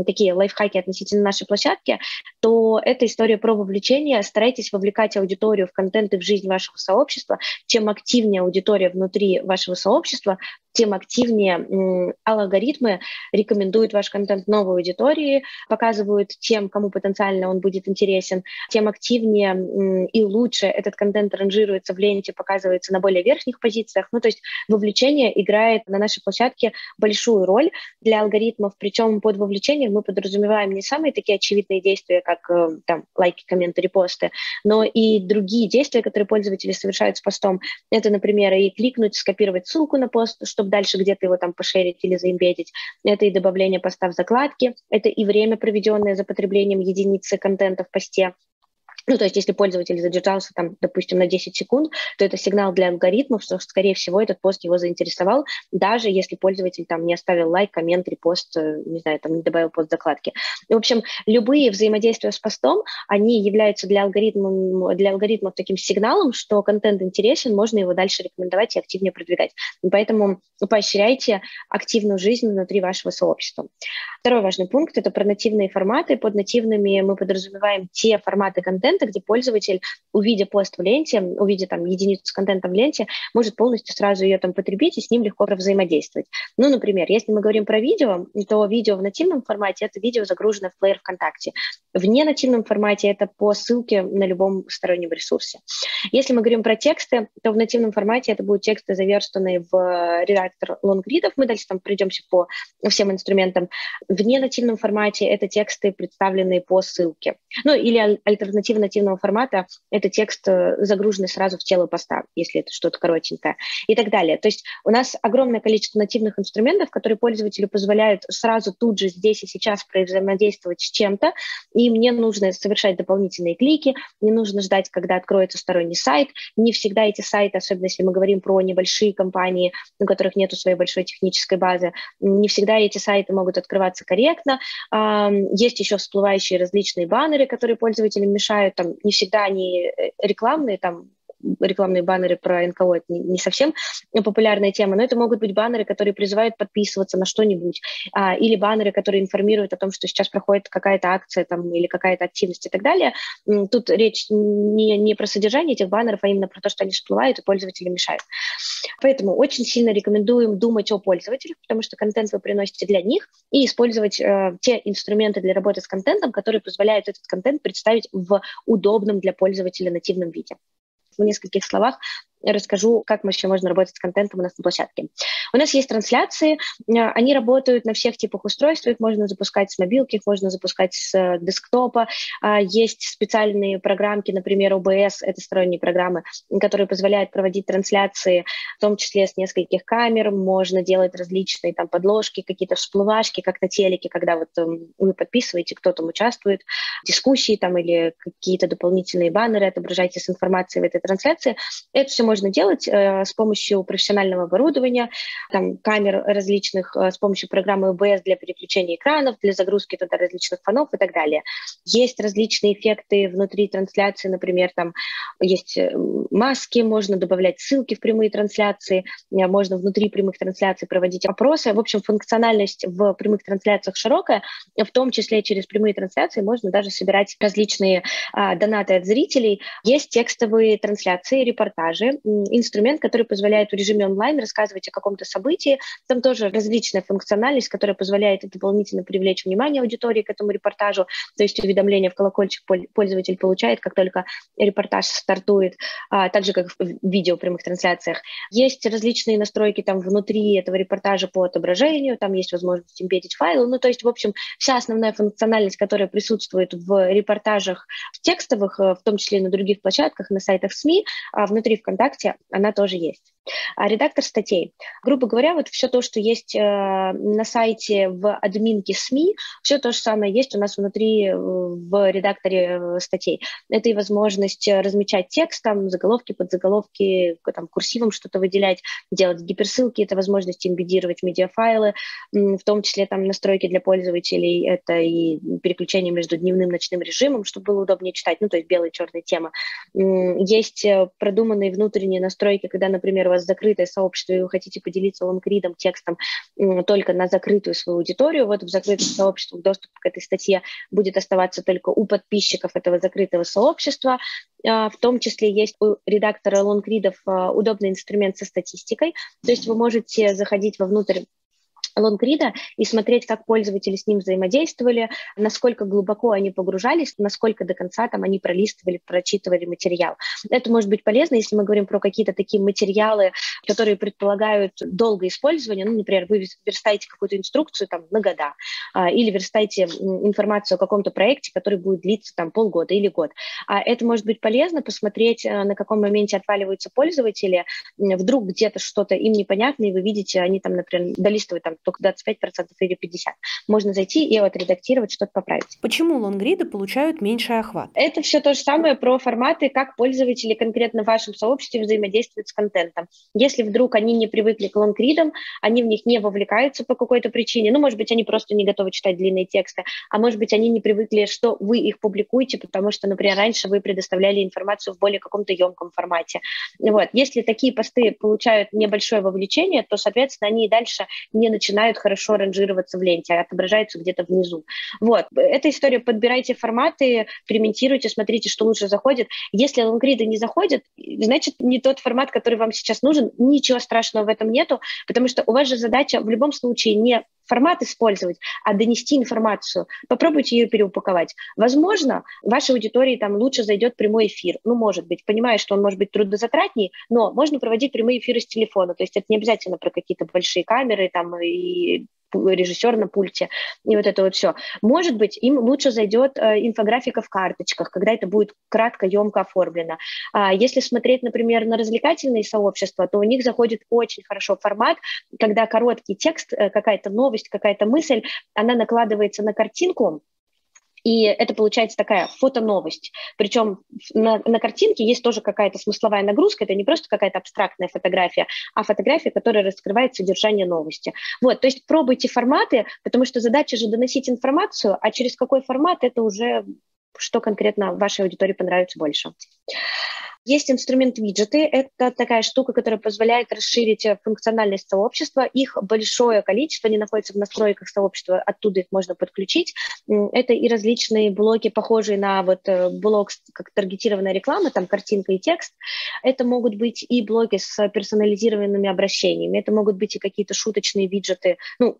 такие лайфхаки относительно нашей площадки, то это история про вовлечение. Старайтесь вовлекать аудиторию в контент и в жизнь вашего сообщества. Чем активнее аудитория внутри вашего сообщества, тем активнее алгоритмы рекомендуют ваш контент новой аудитории, показывают тем, кому потенциально он будет интересен, тем активнее и лучше этот контент ранжируется в ленте, показывается на более верхних позициях. Ну, то есть вовлечение играет на нашей площадке большую роль для алгоритмов, причем под вовлечением мы подразумеваем не самые такие очевидные действия, как э, там лайки, комменты, репосты, но и другие действия, которые пользователи совершают с постом. Это, например, и кликнуть, скопировать ссылку на пост, чтобы дальше где-то его там пошерить или заимбедить. Это и добавление поста в закладки, это и время, проведенное за потреблением единицы контента в посте, ну, то есть, если пользователь задержался там, допустим, на 10 секунд, то это сигнал для алгоритмов, что, скорее всего, этот пост его заинтересовал, даже если пользователь там не оставил лайк, коммент, репост, э, не знаю, там не добавил пост закладки. В общем, любые взаимодействия с постом, они являются для алгоритмов, для алгоритмов таким сигналом, что контент интересен, можно его дальше рекомендовать и активнее продвигать. Поэтому поощряйте активную жизнь внутри вашего сообщества. Второй важный пункт – это про нативные форматы. Под нативными мы подразумеваем те форматы контента, где пользователь, увидя пост в ленте, увидя там единицу контента в ленте, может полностью сразу ее там потребить и с ним легко взаимодействовать. Ну, например, если мы говорим про видео, то видео в нативном формате – это видео, загруженное в плеер ВКонтакте. В ненативном формате это по ссылке на любом стороннем ресурсе. Если мы говорим про тексты, то в нативном формате это будут тексты, заверстанные в редактор лонгридов. Мы дальше там пройдемся по всем инструментам. В ненативном формате это тексты, представленные по ссылке. Ну или альтернатива нативного формата – это текст, э, загруженный сразу в тело поста, если это что-то коротенькое и так далее. То есть у нас огромное количество нативных инструментов, которые пользователю позволяют сразу тут же здесь и сейчас взаимодействовать с чем-то, и мне нужно совершать дополнительные клики, не нужно ждать, когда откроется сторонний сайт. Не всегда эти сайты, особенно если мы говорим про небольшие компании, у которых нет своей большой технической базы, не всегда эти сайты могут открываться корректно. Есть еще всплывающие различные баннеры, которые пользователям мешают. Там не всегда они э, рекламные, там рекламные баннеры про НКО это не, совсем популярная тема, но это могут быть баннеры, которые призывают подписываться на что-нибудь, а, или баннеры, которые информируют о том, что сейчас проходит какая-то акция там, или какая-то активность и так далее. Тут речь не, не про содержание этих баннеров, а именно про то, что они всплывают и пользователям мешают. Поэтому очень сильно рекомендуем думать о пользователях, потому что контент вы приносите для них, и использовать э, те инструменты для работы с контентом, которые позволяют этот контент представить в удобном для пользователя нативном виде в нескольких словах расскажу, как вообще можно работать с контентом у нас на площадке. У нас есть трансляции, э, они работают на всех типах устройств, их можно запускать с мобилки, их можно запускать с э, десктопа. А, есть специальные программки, например, OBS, это сторонние программы, которые позволяют проводить трансляции, в том числе с нескольких камер, можно делать различные там подложки, какие-то всплывашки, как на телеке, когда вот эм, вы подписываете, кто там участвует, дискуссии там или какие-то дополнительные баннеры отображаете с информацией в этой трансляции. Это все можно можно делать э, с помощью профессионального оборудования, там, камер различных, э, с помощью программы OBS для переключения экранов, для загрузки туда различных фонов и так далее. Есть различные эффекты внутри трансляции, например, там есть э, маски, можно добавлять ссылки в прямые трансляции, можно внутри прямых трансляций проводить опросы. В общем, функциональность в прямых трансляциях широкая, в том числе через прямые трансляции можно даже собирать различные а, донаты от зрителей. Есть текстовые трансляции, репортажи, инструмент, который позволяет в режиме онлайн рассказывать о каком-то событии. Там тоже различная функциональность, которая позволяет дополнительно привлечь внимание аудитории к этому репортажу, то есть уведомление в колокольчик пользователь получает, как только репортаж стартует, а, так же, как в видео прямых трансляциях. Есть различные настройки там внутри этого репортажа по отображению, там есть возможность импедить файлы, ну, то есть, в общем, вся основная функциональность, которая присутствует в репортажах текстовых, э, в том числе и на других площадках, на сайтах СМИ, а внутри ВКонтакте она тоже есть. А редактор статей. Грубо говоря, вот все то, что есть э, на сайте в админке СМИ, все то же самое есть у нас внутри э, в редакторе э, статей. Это и возможность размечать текст, там, заголовки, подзаголовки, там, курсивом что-то выделять, делать гиперссылки, это возможность имбедировать медиафайлы, в том числе там настройки для пользователей, это и переключение между дневным и ночным режимом, чтобы было удобнее читать, ну, то есть белая и черная тема. Есть продуманные внутренние настройки, когда, например, у вас закрытое сообщество, и вы хотите поделиться лонгридом, текстом только на закрытую свою аудиторию, вот в закрытых сообществах доступ к этой статье будет оставаться только у подписчиков этого закрытого сообщества. А, в том числе есть у редактора лонгридов а, удобный инструмент со статистикой, то есть вы можете заходить вовнутрь лонгрида и смотреть, как пользователи с ним взаимодействовали, насколько глубоко они погружались, насколько до конца там они пролистывали, прочитывали материал. Это может быть полезно, если мы говорим про какие-то такие материалы, которые предполагают долгое использование. Ну, например, вы верстаете какую-то инструкцию там на года, а, или верстаете информацию о каком-то проекте, который будет длиться там полгода или год. А это может быть полезно посмотреть, а, на каком моменте отваливаются пользователи, вдруг где-то что-то им непонятно, и вы видите, они там, например, долистывают там только 25% или 50%. Можно зайти и отредактировать, что-то поправить. Почему лонгриды получают меньший охват? Это все то же самое про форматы, как пользователи конкретно в вашем сообществе взаимодействуют с контентом. Если вдруг они не привыкли к лонгридам, они в них не вовлекаются по какой-то причине, ну, может быть, они просто не готовы читать длинные тексты, а может быть, они не привыкли, что вы их публикуете, потому что, например, раньше вы предоставляли информацию в более каком-то емком формате. Вот. Если такие посты получают небольшое вовлечение, то, соответственно, они и дальше не начинают начинают хорошо ранжироваться в ленте, а отображаются где-то внизу. Вот. Эта история, подбирайте форматы, приментируйте, смотрите, что лучше заходит. Если лонгриды не заходят, значит, не тот формат, который вам сейчас нужен, ничего страшного в этом нету, потому что у вас же задача в любом случае не формат использовать, а донести информацию. Попробуйте ее переупаковать. Возможно, вашей аудитории там лучше зайдет прямой эфир. Ну, может быть, понимаю, что он может быть трудозатратнее, но можно проводить прямые эфиры с телефона. То есть это не обязательно про какие-то большие камеры там и режиссер на пульте, и вот это вот все. Может быть, им лучше зайдет э, инфографика в карточках, когда это будет кратко, емко оформлено. А если смотреть, например, на развлекательные сообщества, то у них заходит очень хорошо формат, когда короткий текст, э, какая-то новость, какая-то мысль, она накладывается на картинку, и это получается такая фотоновость. Причем на, на картинке есть тоже какая-то смысловая нагрузка, это не просто какая-то абстрактная фотография, а фотография, которая раскрывает содержание новости. Вот, то есть пробуйте форматы, потому что задача же доносить информацию, а через какой формат это уже что конкретно вашей аудитории понравится больше. Есть инструмент виджеты. Это такая штука, которая позволяет расширить функциональность сообщества. Их большое количество, они находятся в настройках сообщества, оттуда их можно подключить. Это и различные блоки, похожие на вот э, блок как таргетированная реклама, там картинка и текст. Это могут быть и блоки с персонализированными обращениями, это могут быть и какие-то шуточные виджеты, ну,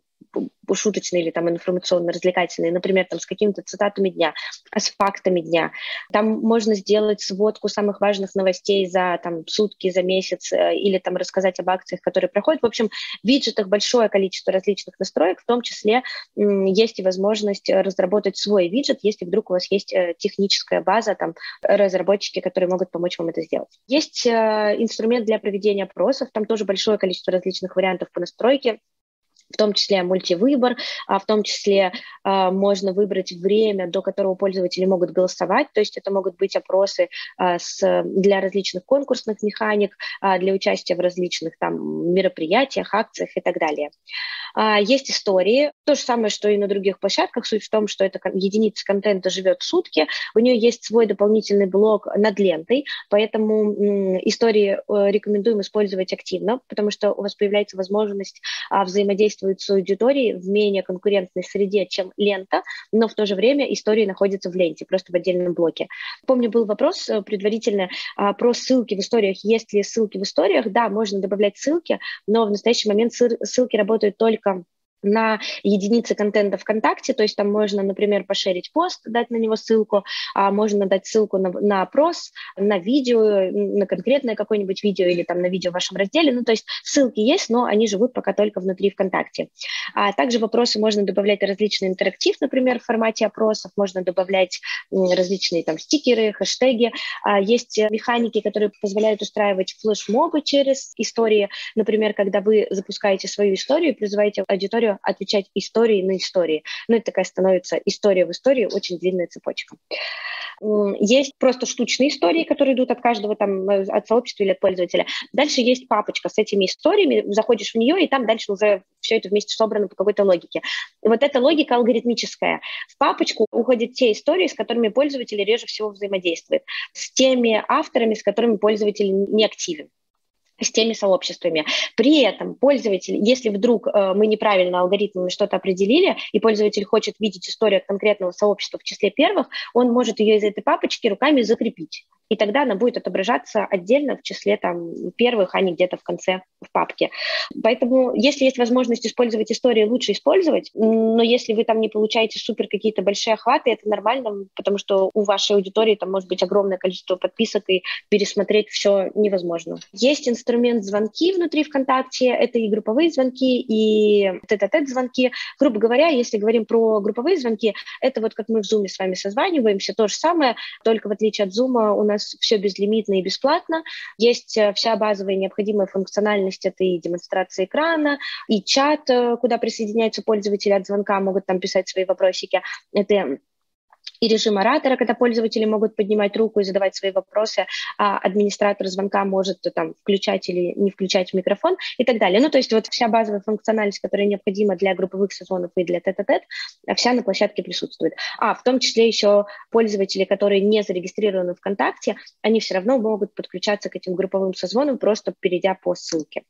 шуточные или там информационно-развлекательные, например, там с какими-то цитатами дня, а с фактами дня. Там можно сделать сводку самых важных новостей за там сутки, за месяц, э, или там рассказать об акциях, которые проходят. В общем, в виджетах большое количество различных настроек, в том числе есть и возможность разработать свой виджет, если вдруг у вас есть э, техническая база, там разработчики, которые могут помочь вам это сделать. Есть э, инструмент для проведения опросов, там тоже большое количество различных вариантов по настройке в том числе мультивыбор, а в том числе а, можно выбрать время, до которого пользователи могут голосовать, то есть это могут быть опросы а, с, для различных конкурсных механик, а, для участия в различных там мероприятиях, акциях и так далее. А, есть истории, то же самое, что и на других площадках, суть в том, что эта единица контента живет сутки, у нее есть свой дополнительный блок над лентой, поэтому м, истории э, рекомендуем использовать активно, потому что у вас появляется возможность а, взаимодействовать с аудиторией в менее конкурентной среде, чем лента, но в то же время истории находятся в ленте, просто в отдельном блоке. Помню, был вопрос э, предварительно а, про ссылки в историях. Есть ли ссылки в историях? Да, можно добавлять ссылки, но в настоящий момент ссылки работают только на единицы контента ВКонтакте, то есть там можно, например, пошерить пост, дать на него ссылку, а можно дать ссылку на, на опрос, на видео, на конкретное какое-нибудь видео или там на видео в вашем разделе, ну то есть ссылки есть, но они живут пока только внутри ВКонтакте. А также вопросы можно добавлять различный интерактив, например, в формате опросов, можно добавлять различные там стикеры, хэштеги, а есть механики, которые позволяют устраивать флешмобы через истории, например, когда вы запускаете свою историю, призываете аудиторию историю, отвечать истории на истории. Ну, это такая становится история в истории, очень длинная цепочка. Есть просто штучные истории, которые идут от каждого там, э, от сообщества или от пользователя. Дальше есть папочка с этими историями, заходишь в нее, и там дальше уже все это вместе собрано по какой-то логике. И вот эта логика алгоритмическая. В папочку уходят те истории, с которыми пользователи реже всего взаимодействуют, с теми авторами, с которыми пользователь не активен с теми сообществами. При этом пользователь, если вдруг э, мы неправильно алгоритмами что-то определили, и пользователь хочет видеть историю конкретного сообщества в числе первых, он может ее из этой папочки руками закрепить и тогда она будет отображаться отдельно в числе там, первых, а не где-то в конце в папке. Поэтому, если есть возможность использовать истории, лучше использовать, но если вы там не получаете супер какие-то большие охваты, это нормально, потому что у вашей аудитории там может быть огромное количество подписок, и пересмотреть все невозможно. Есть инструмент звонки внутри ВКонтакте, это и групповые звонки, и тет-а-тет звонки. Грубо говоря, если говорим про групповые звонки, это вот как мы в Zoom с вами созваниваемся, то же самое, только в отличие от Zoom у нас все безлимитно и бесплатно. Есть э, вся базовая необходимая функциональность, это и демонстрация экрана, и чат, э, куда присоединяются пользователи от звонка, могут там писать свои вопросики. Это и режим оратора, когда пользователи могут поднимать руку и задавать свои вопросы, а администратор звонка может там включать или не включать микрофон и так далее. Ну, то есть вот вся базовая функциональность, которая необходима для групповых сезонов и для тет-а-тет, вся на площадке присутствует. А, в том числе еще пользователи, которые не зарегистрированы ВКонтакте, они все равно могут подключаться к этим групповым созвонам, просто перейдя по ссылке.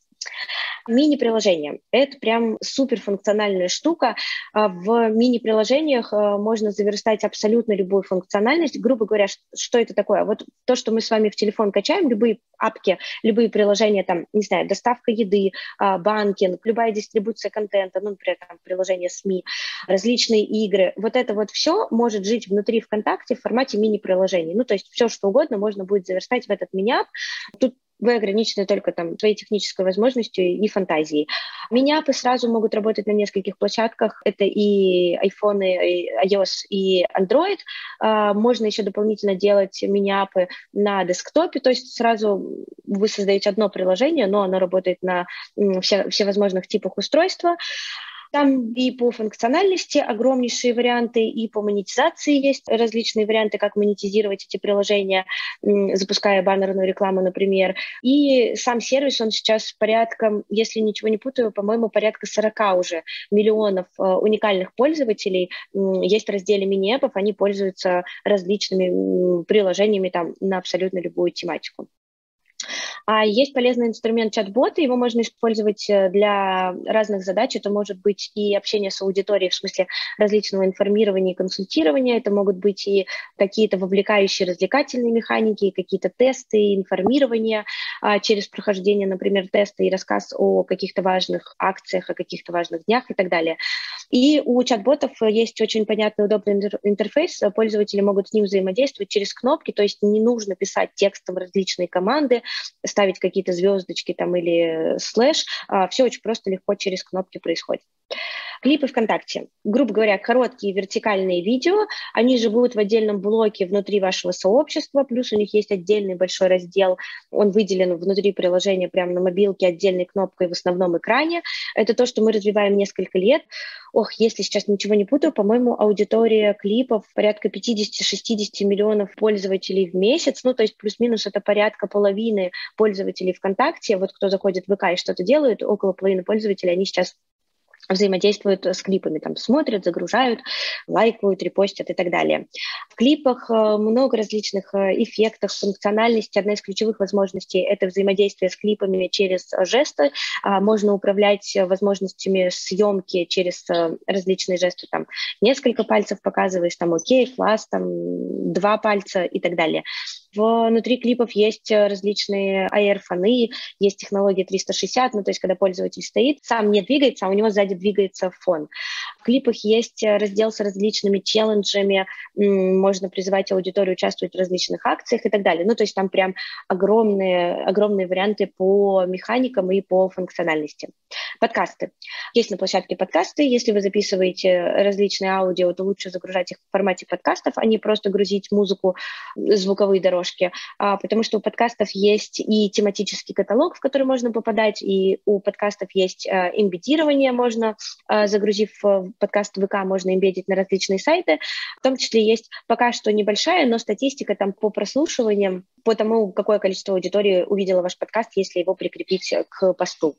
Мини-приложение – это прям суперфункциональная штука. А, в мини-приложениях а, можно заверстать абсолютно любую функциональность. Грубо говоря, что это такое? Вот то, что мы с вами в телефон качаем, любые апки, любые приложения, там, не знаю, доставка еды, а, банкинг, любая дистрибуция контента, ну, например, там, приложение СМИ, различные игры. Вот это вот все может жить внутри ВКонтакте в формате мини-приложений. Ну, то есть все, что угодно можно будет заверстать в этот мини-ап. Тут вы ограничены только там своей технической возможностью и фантазией. Миниапы сразу могут работать на нескольких площадках. Это и iPhone, и iOS, и Android. А, можно еще дополнительно делать миниапы на десктопе, то есть сразу вы создаете одно приложение, но оно работает на все, всевозможных типах устройства. Там и по функциональности огромнейшие варианты, и по монетизации есть различные варианты, как монетизировать эти приложения, запуская баннерную рекламу, например. И сам сервис, он сейчас порядка, если ничего не путаю, по-моему, порядка 40 уже миллионов э, уникальных пользователей. Есть в разделе мини-эпов, они пользуются различными приложениями там на абсолютно любую тематику. А есть полезный инструмент чат-бота, его можно использовать э, для разных задач. Это может быть и общение с аудиторией в смысле различного информирования и консультирования, это могут быть и какие-то вовлекающие развлекательные механики, какие-то тесты, информирование а, через прохождение, например, теста и рассказ о каких-то важных акциях, о каких-то важных днях и так далее. И у чат-ботов есть очень понятный, удобный интерфейс. Пользователи могут с ним взаимодействовать через кнопки, то есть не нужно писать текстом различные команды, ставить какие-то звездочки там или слэш. А, Все очень просто, легко через кнопки происходит. Клипы ВКонтакте. Грубо говоря, короткие вертикальные видео, они живут в отдельном блоке внутри вашего сообщества, плюс у них есть отдельный большой раздел, он выделен внутри приложения прямо на мобилке отдельной кнопкой в основном экране. Это то, что мы развиваем несколько лет. Ох, если сейчас ничего не путаю, по-моему, аудитория клипов порядка 50-60 миллионов пользователей в месяц, ну, то есть плюс-минус это порядка половины пользователей ВКонтакте, вот кто заходит в ВК и что-то делает, около половины пользователей, они сейчас взаимодействуют с клипами, там смотрят, загружают, лайкают, репостят и так далее. В клипах э, много различных э, эффектов, функциональности. Одна из ключевых возможностей – это взаимодействие с клипами через жесты. А, можно управлять возможностями съемки через э, различные жесты, там несколько пальцев показываешь, там окей, класс, там два пальца и так далее. Внутри клипов есть различные AR-фоны, есть технология 360, ну то есть когда пользователь стоит, сам не двигается, а у него сзади двигается фон. В клипах есть э, раздел с различными челленджами, можно призывать аудиторию участвовать в различных акциях и так далее. Ну, то есть там прям огромные, огромные варианты по механикам и по функциональности. Подкасты. Есть на площадке подкасты. Если вы записываете различные аудио, то лучше загружать их в формате подкастов, а не просто грузить музыку, звуковые дорожки, а, потому что у подкастов есть и тематический каталог, в который можно попадать, и у подкастов есть а, имбедирование, можно, а, загрузив подкаст ВК, можно имбедить на различные сайты. В том числе есть пока что небольшая, но статистика там по прослушиваниям, по тому, какое количество аудитории увидела ваш подкаст, если его прикрепить к посту.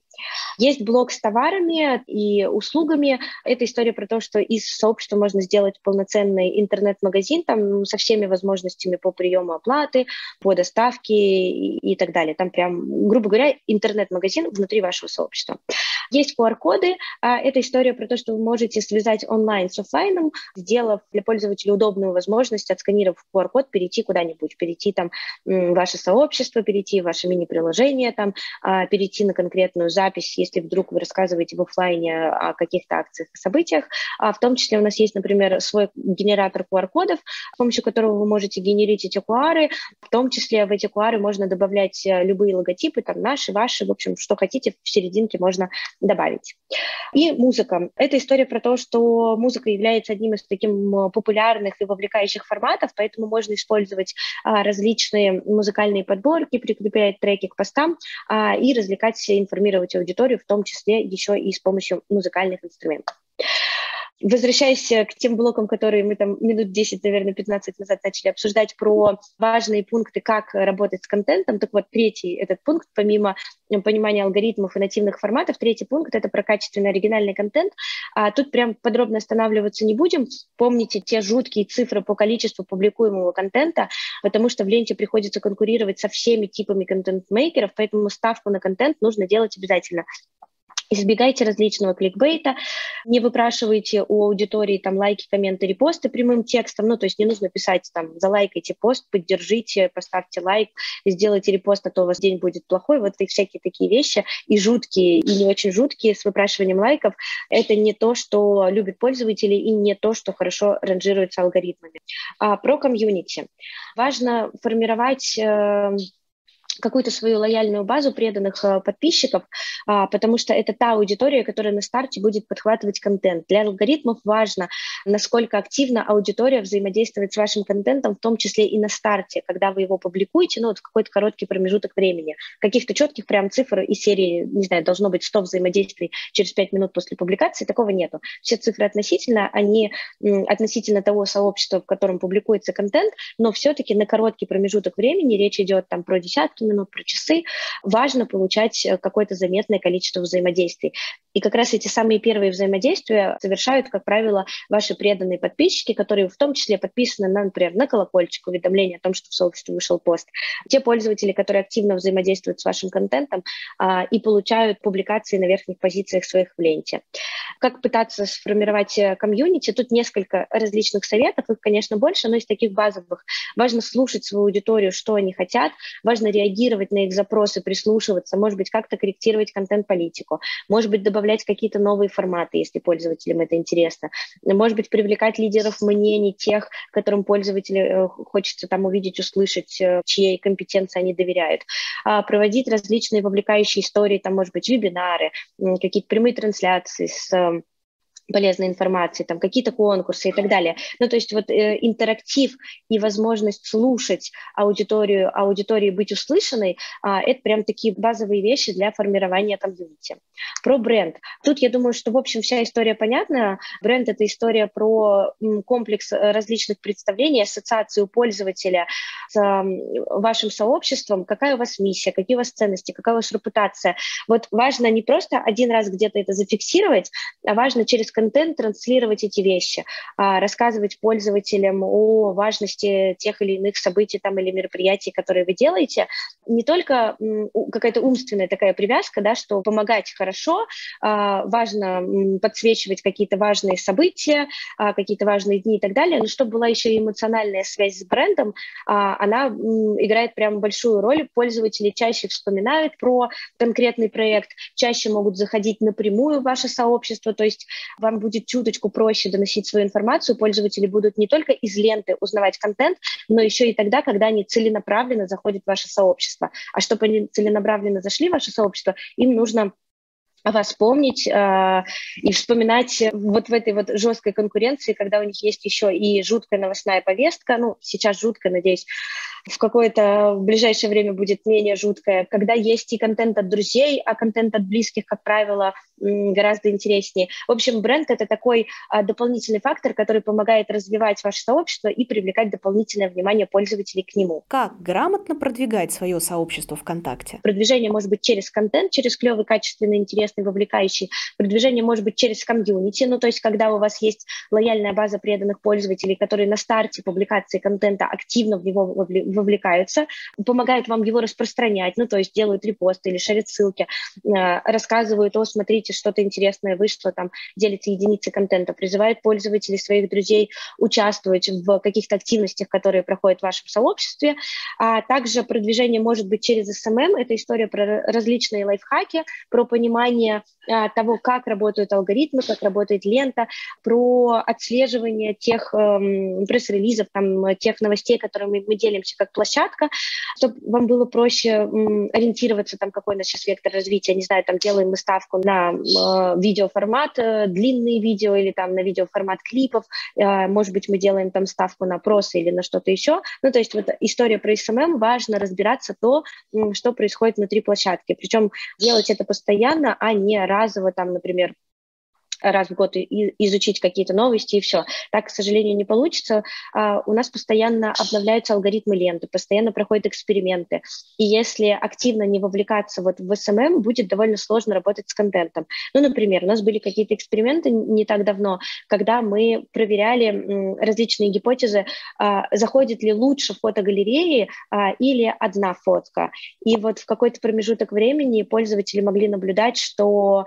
Есть блог с товарами и услугами. Это история про то, что из сообщества можно сделать полноценный интернет-магазин там со всеми возможностями по приему оплаты, по доставке и, и так далее. Там прям, грубо говоря, интернет-магазин внутри вашего сообщества. Есть QR-коды. А, это история про то, что вы можете связать онлайн с офлайном, сделав для пользователя удобную возможность, отсканировав QR-код, перейти куда-нибудь, перейти там ваше сообщество, перейти ваше мини-приложение, там, а, перейти на конкретную запись, если вдруг вы рассказываете в офлайне о каких-то акциях событиях. А в том числе у нас есть, например, свой генератор QR-кодов, с помощью которого вы можете генерить эти QR, в том числе в эти QR можно добавлять э, любые логотипы, там наши, ваши, в общем, что хотите, в серединке можно добавить. И музыка. Это история про то, что музыка является одним из таких популярных и вовлекающих форматов, поэтому можно использовать а, различные музыкальные подборки, прикреплять треки к постам а, и развлекать, информировать аудиторию, в том числе еще и с помощью музыкальных инструментов. Возвращаясь к тем блокам, которые мы там минут 10, наверное, 15 назад начали обсуждать про важные пункты, как работать с контентом, так вот третий этот пункт, помимо понимания алгоритмов и нативных форматов, третий пункт — это про качественный оригинальный контент. А тут прям подробно останавливаться не будем. Помните те жуткие цифры по количеству публикуемого контента, потому что в ленте приходится конкурировать со всеми типами контент-мейкеров, поэтому ставку на контент нужно делать обязательно. Избегайте различного кликбейта, не выпрашивайте у аудитории там лайки, комменты, репосты прямым текстом, ну, то есть не нужно писать там залайкайте пост, поддержите, поставьте лайк, сделайте репост, а то у вас день будет плохой, вот и всякие такие вещи, и жуткие, и не очень жуткие с выпрашиванием лайков, это не то, что любят пользователи, и не то, что хорошо ранжируется алгоритмами. А про комьюнити. Важно формировать э, какую-то свою лояльную базу преданных э, подписчиков, а, потому что это та аудитория, которая на старте будет подхватывать контент. Для алгоритмов важно, насколько активно аудитория взаимодействует с вашим контентом, в том числе и на старте, когда вы его публикуете, ну, вот в какой-то короткий промежуток времени. Каких-то четких прям цифр и серии, не знаю, должно быть 100 взаимодействий через 5 минут после публикации, такого нету. Все цифры относительно, они относительно того сообщества, в котором публикуется контент, но все-таки на короткий промежуток времени речь идет там про десятки минут, про часы, важно получать э, какое-то заметное количество взаимодействий. И как раз эти самые первые взаимодействия совершают, как правило, ваши преданные подписчики, которые в том числе подписаны, на, например, на колокольчик, уведомление о том, что в сообществе вышел пост. Те пользователи, которые активно взаимодействуют с вашим контентом а, и получают публикации на верхних позициях своих в ленте. Как пытаться сформировать э, комьюнити? Тут несколько различных советов, их, конечно, больше, но из таких базовых. Важно слушать свою аудиторию, что они хотят, важно реагировать реагировать на их запросы, прислушиваться, может быть, как-то корректировать контент-политику, может быть, добавлять какие-то новые форматы, если пользователям это интересно, может быть, привлекать лидеров мнений, тех, которым пользователи э, хочется там увидеть, услышать, э, чьей компетенции они доверяют, а, проводить различные вовлекающие истории, там, может быть, вебинары, какие-то прямые трансляции с полезной информации, там какие-то конкурсы и так далее. Ну, то есть вот э, интерактив и возможность слушать аудиторию, аудитории быть услышанной, э, это прям такие базовые вещи для формирования комьюнити. Про бренд. Тут я думаю, что, в общем, вся история понятна. Бренд — это история про комплекс э, различных представлений, ассоциацию пользователя с э, вашим сообществом, какая у вас миссия, какие у вас ценности, какая у вас репутация. Вот важно не просто один раз где-то это зафиксировать, а важно через контент транслировать эти вещи, а, рассказывать пользователям о важности тех или иных событий там, или мероприятий, которые вы делаете. Не только какая-то умственная такая привязка, да, что помогать хорошо, а, важно подсвечивать какие-то важные события, а, какие-то важные дни и так далее, но чтобы была еще и эмоциональная связь с брендом, она играет прям большую роль. Пользователи чаще вспоминают про конкретный проект, чаще могут заходить напрямую в ваше сообщество, то есть вам будет чуточку проще доносить свою информацию, пользователи будут не только из ленты узнавать контент, но еще и тогда, когда они целенаправленно заходят в ваше сообщество. А чтобы они целенаправленно зашли в ваше сообщество, им нужно вас помнить э, и вспоминать вот в этой вот жесткой конкуренции, когда у них есть еще и жуткая новостная повестка, ну, сейчас жуткая, надеюсь, в какое-то ближайшее время будет менее жуткая, когда есть и контент от друзей, а контент от близких, как правило, гораздо интереснее. В общем, бренд — это такой а, дополнительный фактор, который помогает развивать ваше сообщество и привлекать дополнительное внимание пользователей к нему. Как грамотно продвигать свое сообщество ВКонтакте? Продвижение может быть через контент, через клевый, качественный, интересный, вовлекающий. Продвижение может быть через комьюнити, ну то есть когда у вас есть лояльная база преданных пользователей, которые на старте публикации контента активно в него вовлекаются, помогают вам его распространять, ну, то есть делают репосты или шарят ссылки, э, рассказывают, о, смотрите, что-то интересное вышло, там, делятся единицы контента, призывают пользователей, своих друзей участвовать в каких-то активностях, которые проходят в вашем сообществе. А также продвижение может быть через SMM, это история про различные лайфхаки, про понимание а, того, как работают алгоритмы, как работает лента, про отслеживание тех эм, пресс-релизов, там, тех новостей, которыми мы делимся как площадка, чтобы вам было проще ориентироваться, там, какой у нас сейчас вектор развития, не знаю, там, делаем мы ставку на видеоформат, э, длинные видео или там на видеоформат клипов, э, может быть, мы делаем там ставку на просы или на что-то еще. Ну, то есть вот история про SMM, важно разбираться то, что происходит внутри площадки, причем делать это постоянно, а не разово, там, например, раз в год и изучить какие-то новости и все. Так, к сожалению, не получится. А, у нас постоянно обновляются алгоритмы ленты, постоянно проходят эксперименты. И если активно не вовлекаться вот в SMM, будет довольно сложно работать с контентом. Ну, например, у нас были какие-то эксперименты не так давно, когда мы проверяли различные гипотезы, а, заходит ли лучше фотогалереи а, или одна фотка. И вот в какой-то промежуток времени пользователи могли наблюдать, что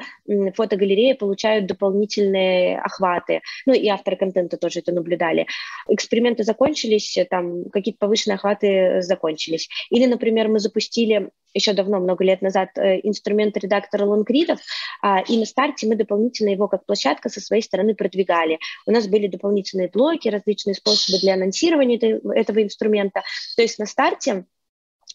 фотогалереи получают дополнительные охваты. Ну и авторы контента тоже это наблюдали. Эксперименты закончились, там какие-то повышенные охваты закончились. Или, например, мы запустили еще давно, много лет назад, э, инструмент редактора лонгридов, а, и на старте мы дополнительно его как площадка со своей стороны продвигали. У нас были дополнительные блоки, различные способы для анонсирования этого инструмента. То есть на старте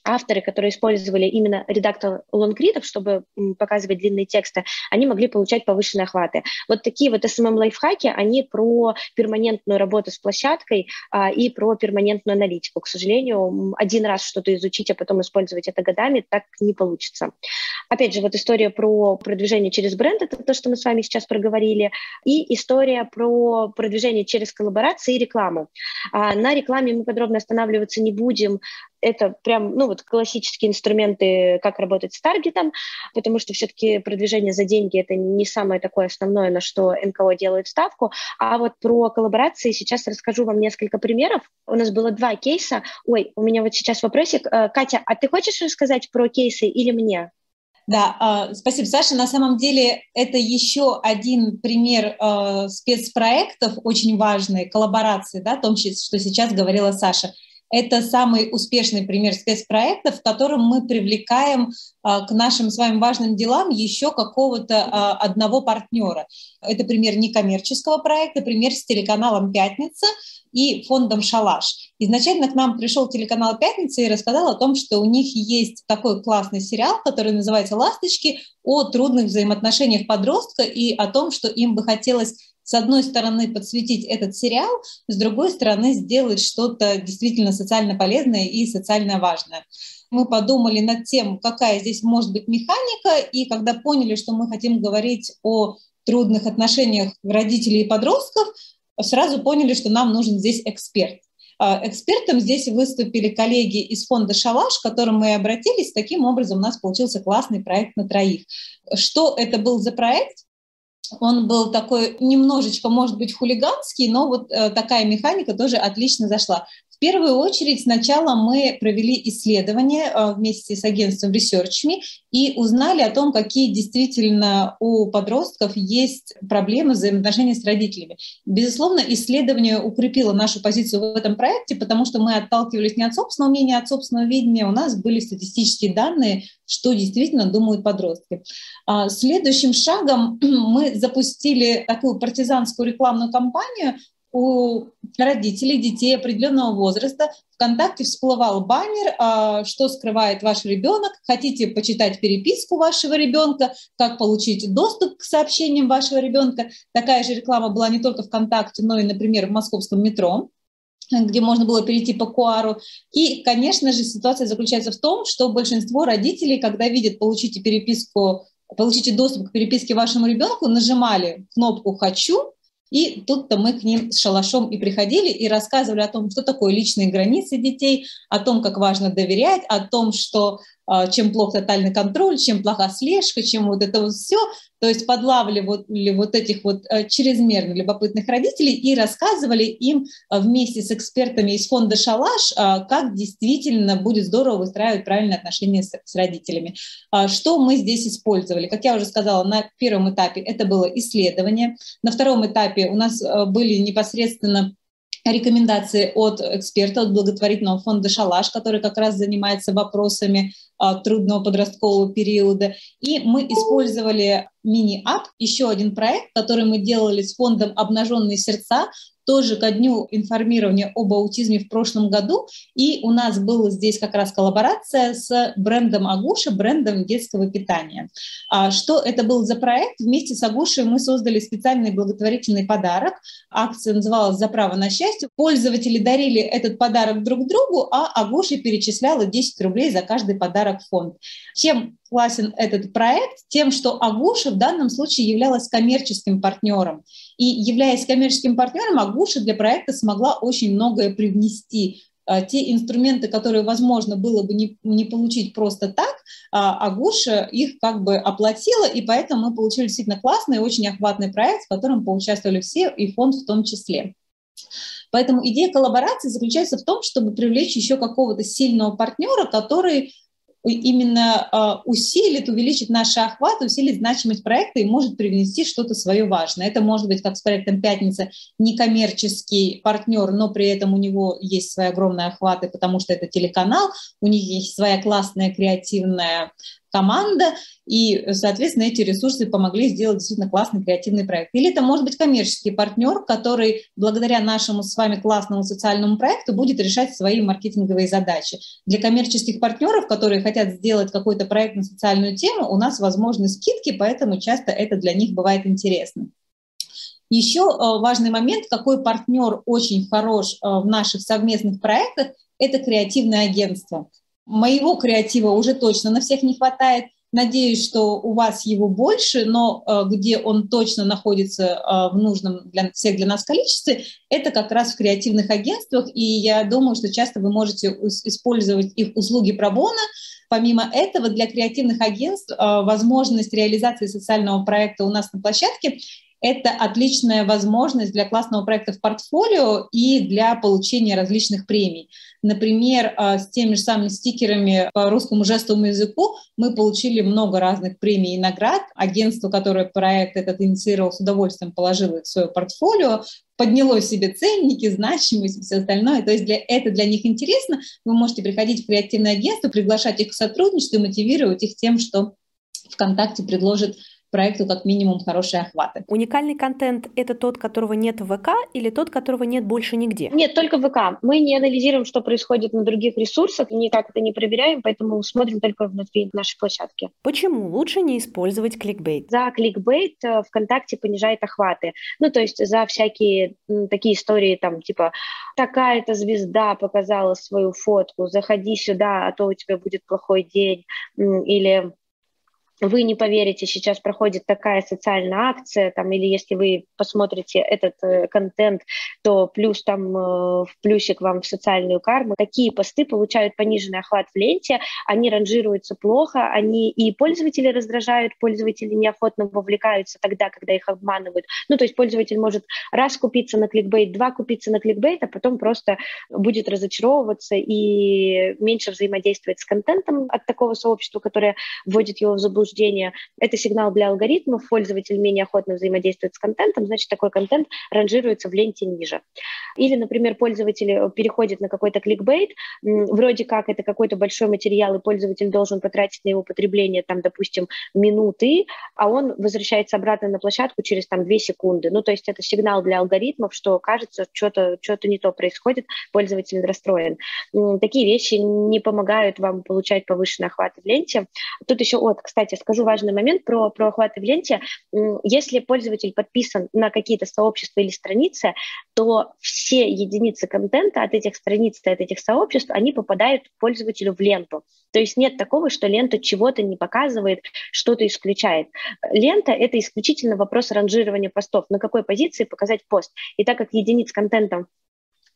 авторы, которые использовали именно редактор лонгридов, чтобы показывать длинные тексты, они могли получать повышенные охваты. Вот такие вот SMM-лайфхаки, они про перманентную работу с площадкой а, и про перманентную аналитику. К сожалению, один раз что-то изучить, а потом использовать это годами, так не получится. Опять же, вот история про продвижение через бренд, это то, что мы с вами сейчас проговорили, и история про продвижение через коллаборации и рекламу. А, на рекламе мы подробно останавливаться не будем, это прям, ну вот классические инструменты, как работать с таргетом, потому что все-таки продвижение за деньги это не самое такое основное, на что НКО делает ставку. А вот про коллаборации сейчас расскажу вам несколько примеров. У нас было два кейса. Ой, у меня вот сейчас вопросик. Э, Катя, а ты хочешь рассказать про кейсы или мне? Да, э, спасибо, Саша. На самом деле это еще один пример э, спецпроектов, очень важной коллаборации, да, о том, что сейчас говорила Саша. Это самый успешный пример спецпроекта, в котором мы привлекаем а, к нашим с вами важным делам еще какого-то а, одного партнера. Это пример некоммерческого проекта, пример с телеканалом «Пятница» и фондом «Шалаш». Изначально к нам пришел телеканал «Пятница» и рассказал о том, что у них есть такой классный сериал, который называется «Ласточки», о трудных взаимоотношениях подростка и о том, что им бы хотелось с одной стороны подсветить этот сериал, с другой стороны сделать что-то действительно социально полезное и социально важное. Мы подумали над тем, какая здесь может быть механика, и когда поняли, что мы хотим говорить о трудных отношениях родителей и подростков, сразу поняли, что нам нужен здесь эксперт. А, экспертом здесь выступили коллеги из фонда «Шалаш», к которым мы обратились. Таким образом, у нас получился классный проект на троих. Что это был за проект? Он был такой немножечко, может быть, хулиганский, но вот э, такая механика тоже отлично зашла. В первую очередь сначала мы провели исследование э, вместе с агентством ResearchMe и узнали о том, какие действительно у подростков есть проблемы взаимоотношений с родителями. Безусловно, исследование укрепило нашу позицию в этом проекте, потому что мы отталкивались не от собственного мнения, а от собственного видения. У нас были статистические данные, что действительно думают подростки. А, следующим шагом <clears throat> мы запустили такую партизанскую рекламную кампанию, у родителей детей определенного возраста ВКонтакте всплывал баннер, а, что скрывает ваш ребенок, хотите почитать переписку вашего ребенка, как получить доступ к сообщениям вашего ребенка. Такая же реклама была не только ВКонтакте, но и, например, в московском метро где можно было перейти по QR. И, конечно же, ситуация заключается в том, что большинство родителей, когда видят «получите переписку», «получите доступ к переписке вашему ребенку», нажимали кнопку «хочу», и тут-то мы к ним с шалашом и приходили и рассказывали о том, что такое личные границы детей, о том, как важно доверять, о том, что чем плох тотальный контроль, чем плоха слежка, чем вот это вот все. То есть подлавливали вот этих вот э, чрезмерно любопытных родителей и рассказывали им э, вместе с экспертами из фонда «Шалаш», э, как действительно будет здорово выстраивать правильные отношения с, с родителями. А, что мы здесь использовали? Как я уже сказала, на первом этапе это было исследование. На втором этапе у нас были непосредственно рекомендации от эксперта, от благотворительного фонда «Шалаш», который как раз занимается вопросами а, трудного подросткового периода. И мы использовали мини-ап, еще один проект, который мы делали с фондом «Обнаженные сердца», тоже ко дню информирования об аутизме в прошлом году. И у нас была здесь как раз коллаборация с брендом Агуша, брендом детского питания. А что это был за проект? Вместе с Агушей мы создали специальный благотворительный подарок. Акция называлась «За право на счастье». Пользователи дарили этот подарок друг другу, а Агуша перечисляла 10 рублей за каждый подарок в фонд. Чем классен этот проект? Тем, что Агуша в данном случае являлась коммерческим партнером. И являясь коммерческим партнером, Агуша для проекта смогла очень многое привнести а, те инструменты, которые возможно было бы не, не получить просто так, а Агуша их как бы оплатила, и поэтому мы получили действительно классный, очень охватный проект, в котором поучаствовали все, и фонд в том числе. Поэтому идея коллаборации заключается в том, чтобы привлечь еще какого-то сильного партнера, который именно а, усилит, увеличит наш охват, усилит значимость проекта и может привнести что-то свое важное. Это может быть, как с проектом «Пятница», некоммерческий партнер, но при этом у него есть свои огромные охваты, потому что это телеканал, у них есть своя классная креативная команда, и, соответственно, эти ресурсы помогли сделать действительно классный креативный проект. Или это может быть коммерческий партнер, который благодаря нашему с вами классному социальному проекту будет решать свои маркетинговые задачи. Для коммерческих партнеров, которые хотят сделать какой-то проект на социальную тему, у нас возможны скидки, поэтому часто это для них бывает интересно. Еще э, важный момент, какой партнер очень хорош э, в наших совместных проектах, это креативное агентство. Моего креатива уже точно на всех не хватает. Надеюсь, что у вас его больше, но э, где он точно находится э, в нужном для всех для нас количестве, это как раз в креативных агентствах. И я думаю, что часто вы можете использовать их услуги пробона. Помимо этого, для креативных агентств э, возможность реализации социального проекта у нас на площадке это отличная возможность для классного проекта в портфолио и для получения различных премий. Например, а, с теми же самыми стикерами по русскому жестовому языку мы получили много разных премий и наград. Агентство, которое проект этот инициировал, с удовольствием положило их в свое портфолио, подняло себе ценники, значимость и все остальное. То есть для, это для них интересно. Вы можете приходить в креативное агентство, приглашать их к сотрудничеству мотивировать их тем, что ВКонтакте предложит проекту как минимум хорошие охваты. Уникальный контент — это тот, которого нет в ВК или тот, которого нет больше нигде? Нет, только в ВК. Мы не анализируем, что происходит на других ресурсах, никак это не проверяем, поэтому смотрим только внутри нашей площадки. Почему лучше не использовать кликбейт? За кликбейт э, ВКонтакте понижает охваты. Ну, то есть за всякие такие истории, там, типа, такая-то звезда показала свою фотку, заходи сюда, а то у тебя будет плохой день, или вы не поверите, сейчас проходит такая социальная акция, там, или если вы посмотрите этот э, контент, то плюс там э, в плюсик вам в социальную карму. Такие посты получают пониженный охват в ленте, они ранжируются плохо, они и пользователи раздражают, пользователи неохотно вовлекаются тогда, когда их обманывают. Ну, то есть пользователь может раз купиться на кликбейт, два купиться на кликбейт, а потом просто будет разочаровываться и меньше взаимодействовать с контентом от такого сообщества, которое вводит его в заблуждение заблуждение, это сигнал для алгоритмов, пользователь менее охотно взаимодействует с контентом, значит, такой контент ранжируется в ленте ниже. Или, например, пользователь э, переходит на какой-то кликбейт, вроде как это какой-то большой материал, и пользователь должен потратить на его потребление, там, допустим, минуты, а он возвращается обратно на площадку через там 2 секунды. Ну, то есть это сигнал для алгоритмов, что кажется, что-то что не то происходит, пользователь расстроен. Такие вещи не помогают вам получать повышенный охват в ленте. Тут еще, вот, кстати, скажу важный момент про, про охваты в ленте. Если пользователь подписан на какие-то сообщества или страницы, то все единицы контента от этих страниц, от этих сообществ, они попадают пользователю в ленту. То есть нет такого, что лента чего-то не показывает, что-то исключает. Лента — это исключительно вопрос ранжирования постов, на какой позиции показать пост. И так как единиц контента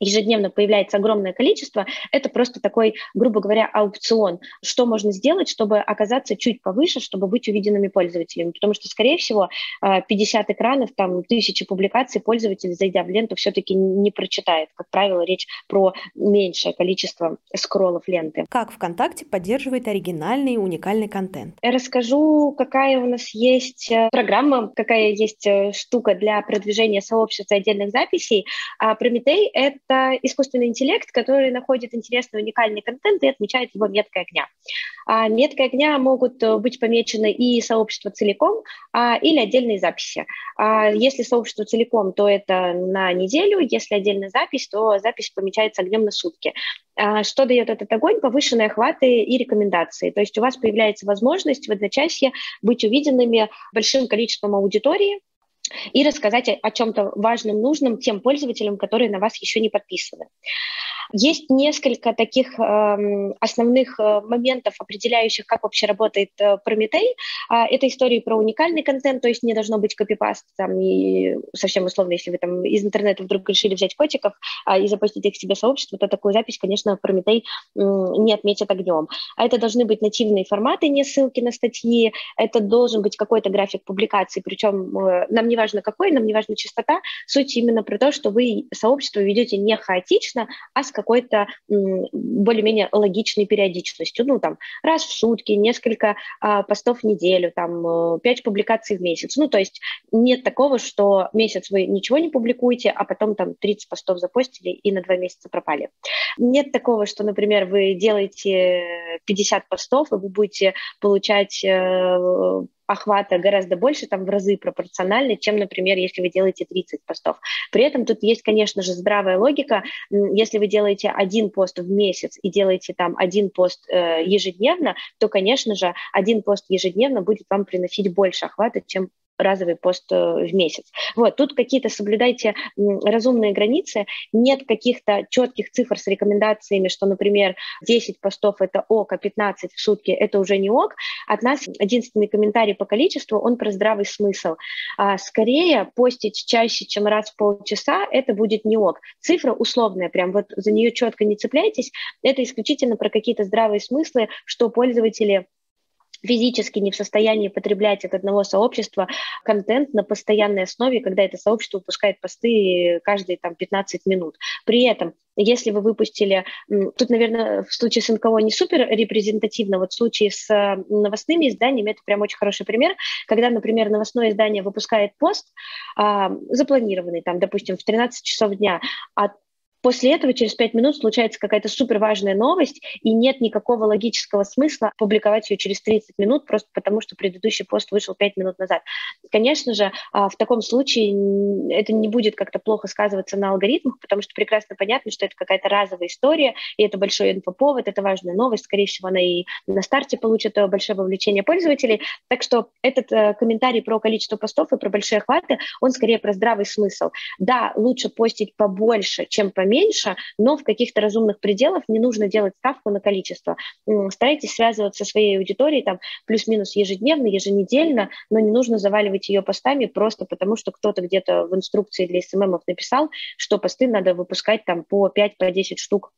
ежедневно появляется огромное количество, это просто такой, грубо говоря, аукцион. Что можно сделать, чтобы оказаться чуть повыше, чтобы быть увиденными пользователями? Потому что, скорее всего, 50 а, экранов, там, тысячи публикаций пользователь, зайдя в ленту, все-таки не прочитает. Как правило, речь про меньшее количество скроллов ленты. Как ВКонтакте поддерживает оригинальный и уникальный контент? расскажу, какая у нас есть э, программа, какая есть э, штука для продвижения сообщества отдельных записей. А Прометей — это это искусственный интеллект, который находит интересный, уникальный контент и отмечает его меткой огня. А меткой огня могут э, быть помечены и сообщество целиком, а, или отдельные записи. А, если сообщество целиком, то это на неделю, если отдельная запись, то запись помечается огнем на сутки. А, что дает этот огонь? Повышенные охваты и рекомендации. То есть у вас появляется возможность в одночасье быть увиденными большим количеством аудитории, и рассказать о, чем-то важном, нужном тем пользователям, которые на вас еще не подписаны. Есть несколько таких э, основных моментов, определяющих, как вообще работает э, Прометей. Э, это истории про уникальный контент, то есть не должно быть копипаст, там, и совсем условно, если вы там из интернета вдруг решили взять котиков э, и запустить их в себе сообщество, то такую запись, конечно, Прометей э, не отметит огнем. А это должны быть нативные форматы, не ссылки на статьи, это должен быть какой-то график публикации, причем э, нам не важно какой, нам не важна частота, суть именно про то, что вы сообщество ведете не хаотично, а с какой-то более-менее логичной периодичностью. Ну, там, раз в сутки, несколько а, постов в неделю, там, э, пять публикаций в месяц. Ну, то есть нет такого, что месяц вы ничего не публикуете, а потом там 30 постов запостили и на два месяца пропали. Нет такого, что, например, вы делаете 50 постов, и вы будете получать э, охвата гораздо больше, там в разы пропорционально, чем, например, если вы делаете 30 постов. При этом тут есть, конечно же, здравая логика. Если вы делаете один пост в месяц и делаете там один пост э, ежедневно, то, конечно же, один пост ежедневно будет вам приносить больше охвата, чем разовый пост э, в месяц. Вот, тут какие-то соблюдайте разумные границы, нет каких-то четких цифр с рекомендациями, что, например, 10 постов это ок, а 15 в сутки это уже не ок. От нас единственный комментарий по количеству, он про здравый смысл. А скорее постить чаще, чем раз в полчаса, это будет не ок. Цифра условная, прям вот за нее четко не цепляйтесь, это исключительно про какие-то здравые смыслы, что пользователи физически не в состоянии потреблять от одного сообщества контент на постоянной основе, когда это сообщество выпускает посты каждые там 15 минут. При этом если вы выпустили, тут, наверное, в случае с НКО не супер репрезентативно, вот в случае с новостными изданиями это прям очень хороший пример, когда, например, новостное издание выпускает пост, а, запланированный там, допустим, в 13 часов дня, а После этого через пять минут случается какая-то супер важная новость, и нет никакого логического смысла публиковать ее через 30 минут, просто потому что предыдущий пост вышел пять минут назад. Конечно же, а, в таком случае это не будет как-то плохо сказываться на алгоритмах, потому что прекрасно понятно, что это какая-то разовая история, и это большой инфоповод, это важная новость, скорее всего, она и на старте получит э, большое вовлечение пользователей. Так что этот э, комментарий про количество постов и про большие охваты, он скорее про здравый смысл. Да, лучше постить побольше, чем поменьше, меньше, но в каких-то разумных пределах не нужно делать ставку на количество. Старайтесь связываться со своей аудиторией там плюс-минус ежедневно, еженедельно, но не нужно заваливать ее постами просто потому, что кто-то где-то в инструкции для СММов написал, что посты надо выпускать там по 5-10 по штук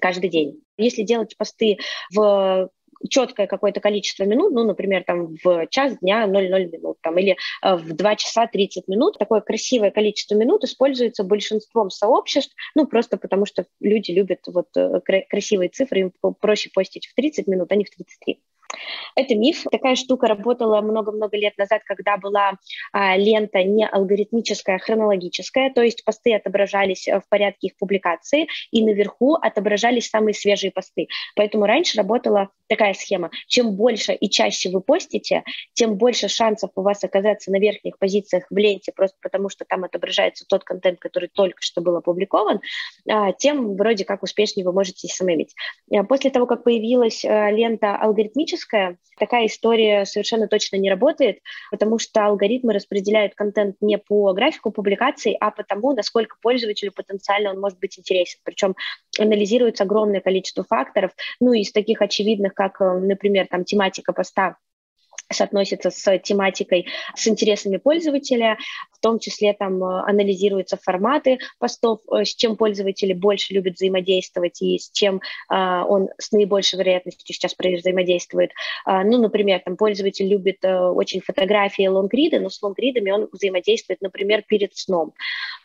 каждый день. Если делать посты в четкое какое-то количество минут, ну, например, там в час дня 00 минут, там, или э, в 2 часа 30 минут, такое красивое количество минут используется большинством сообществ, ну, просто потому что люди любят вот э, красивые цифры, им проще постить в 30 минут, а не в 33. Это миф. Такая штука работала много-много лет назад, когда была а, лента не алгоритмическая, а хронологическая, то есть посты отображались э, в порядке их публикации, и наверху отображались самые свежие посты. Поэтому раньше работала такая схема. Чем больше и чаще вы постите, тем больше шансов у вас оказаться на верхних позициях в ленте, просто потому что там отображается тот контент, который только что был опубликован, а, тем вроде как успешнее вы можете СММить. А, после того, как появилась э, лента алгоритмическая, классическая, такая история совершенно точно не работает, потому что алгоритмы распределяют контент не по графику публикаций, а по тому, насколько пользователю потенциально он может быть интересен. Причем анализируется огромное количество факторов, ну, из таких очевидных, как, э, например, там, тематика поста, соотносится с тематикой, с интересами пользователя, том числе там э, анализируются форматы постов, э, с чем пользователи больше любят взаимодействовать и с чем а, он с наибольшей вероятностью сейчас взаимодействует. А, ну, например, там пользователь любит очень фотографии лонгриды, но с лонгридами он взаимодействует, например, перед сном.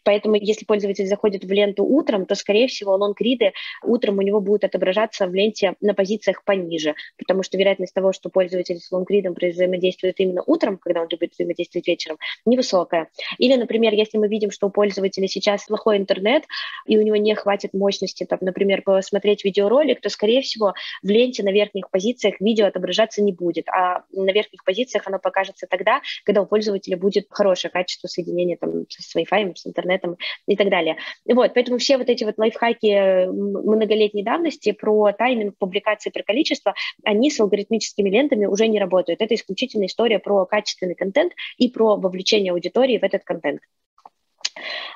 Поэтому если пользователь заходит в ленту утром, то, скорее всего, лонгриды утром у него будут отображаться в ленте на позициях пониже, потому что вероятность того, что пользователь с лонгридом взаимодействует именно утром, когда он любит взаимодействовать вечером, невысокая. Или, например, если мы видим, что у пользователя сейчас плохой интернет, и у него не хватит мощности, там, например, посмотреть видеоролик, то, скорее всего, в ленте на верхних позициях видео отображаться не будет, а на верхних позициях оно покажется тогда, когда у пользователя будет хорошее качество соединения там, с Wi-Fi, с интернетом, и так далее. Вот, поэтому все вот эти вот лайфхаки многолетней давности про тайминг публикации, про количество, они с алгоритмическими лентами уже не работают. Это исключительно история про качественный контент и про вовлечение аудитории в этот контент.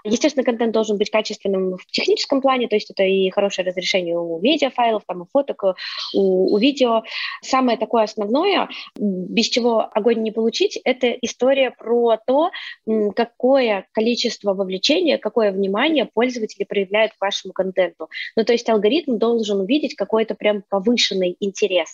Естественно, контент должен быть качественным в техническом плане, то есть это и хорошее разрешение у медиафайлов, там, у фоток, у, у видео. Самое такое основное, без чего огонь не получить, это история про то, какое количество вовлечения, какое внимание пользователи проявляют к вашему контенту. Ну, то есть алгоритм должен увидеть какой-то прям повышенный интерес.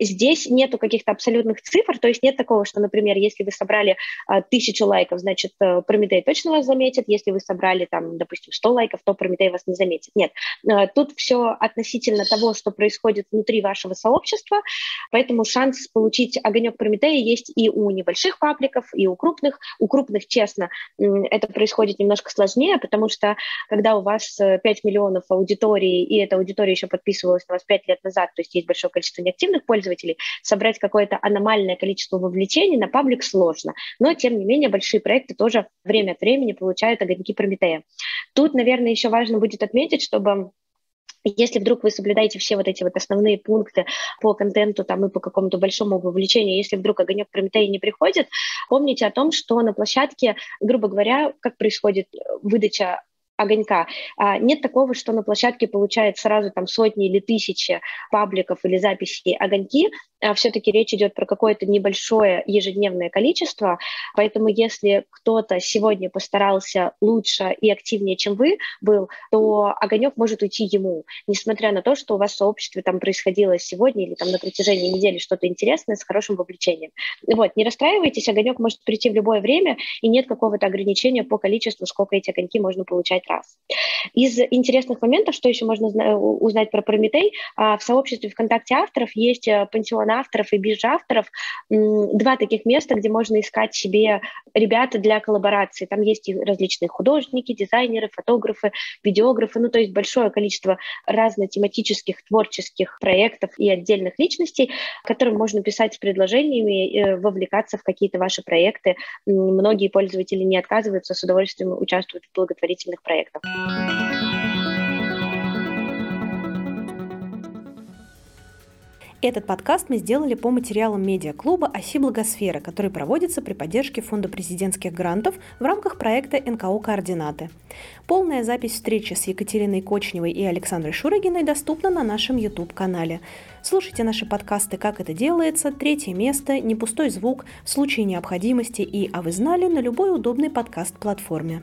Здесь нету каких-то абсолютных цифр, то есть нет такого, что, например, если вы собрали а, тысячу лайков, значит, э, Прометей точно вас заметит, если вы собрали там, допустим, 100 лайков, то Прометей вас не заметит. Нет, э, тут все относительно того, что происходит внутри вашего сообщества, поэтому шанс получить огонек Прометея есть и у небольших пабликов, и у крупных. У крупных, честно, это происходит немножко сложнее, потому что когда у вас 5 э, миллионов аудитории, и эта аудитория еще подписывалась на вас 5 лет назад, то есть есть большое количество неактивных пользователей, собрать какое-то аномальное количество вовлечений на паблик сложно. Но, тем не менее, большие проекты тоже время от времени получают огоньки Прометея. Тут, наверное, еще важно будет отметить, чтобы если вдруг вы соблюдаете все вот эти вот основные пункты по контенту там и по какому-то большому вовлечению, если вдруг огонек Прометея не приходит, помните о том, что на площадке, грубо говоря, как происходит выдача огонька. А, нет такого, что на площадке получает сразу там сотни или тысячи пабликов или записей огоньки, а все-таки речь идет про какое-то небольшое ежедневное количество, поэтому если кто-то сегодня постарался лучше и активнее, чем вы был, то огонек может уйти ему, несмотря на то, что у вас в сообществе там происходило сегодня или там на протяжении недели что-то интересное с хорошим вовлечением. Вот, не расстраивайтесь, огонек может прийти в любое время, и нет какого-то ограничения по количеству, сколько эти огоньки можно получать раз. Из интересных моментов, что еще можно узнать про Прометей, а, в сообществе ВКонтакте авторов есть э, пансион авторов и биржа авторов, два таких места, где можно искать себе ребята для коллаборации. Там есть различные художники, дизайнеры, фотографы, видеографы, ну то есть большое количество разнотематических творческих проектов и отдельных личностей, которым можно писать с предложениями, э, вовлекаться в какие-то ваши проекты. Многие пользователи не отказываются, с удовольствием участвуют в благотворительных проектах. Этот подкаст мы сделали по материалам медиаклуба «Оси Благосфера», который проводится при поддержке Фонда президентских грантов в рамках проекта НКО «Координаты». Полная запись встречи с Екатериной Кочневой и Александрой Шурыгиной доступна на нашем YouTube-канале. Слушайте наши подкасты «Как это делается», «Третье место», «Не пустой звук», «В случае необходимости» и «А вы знали» на любой удобной подкаст-платформе.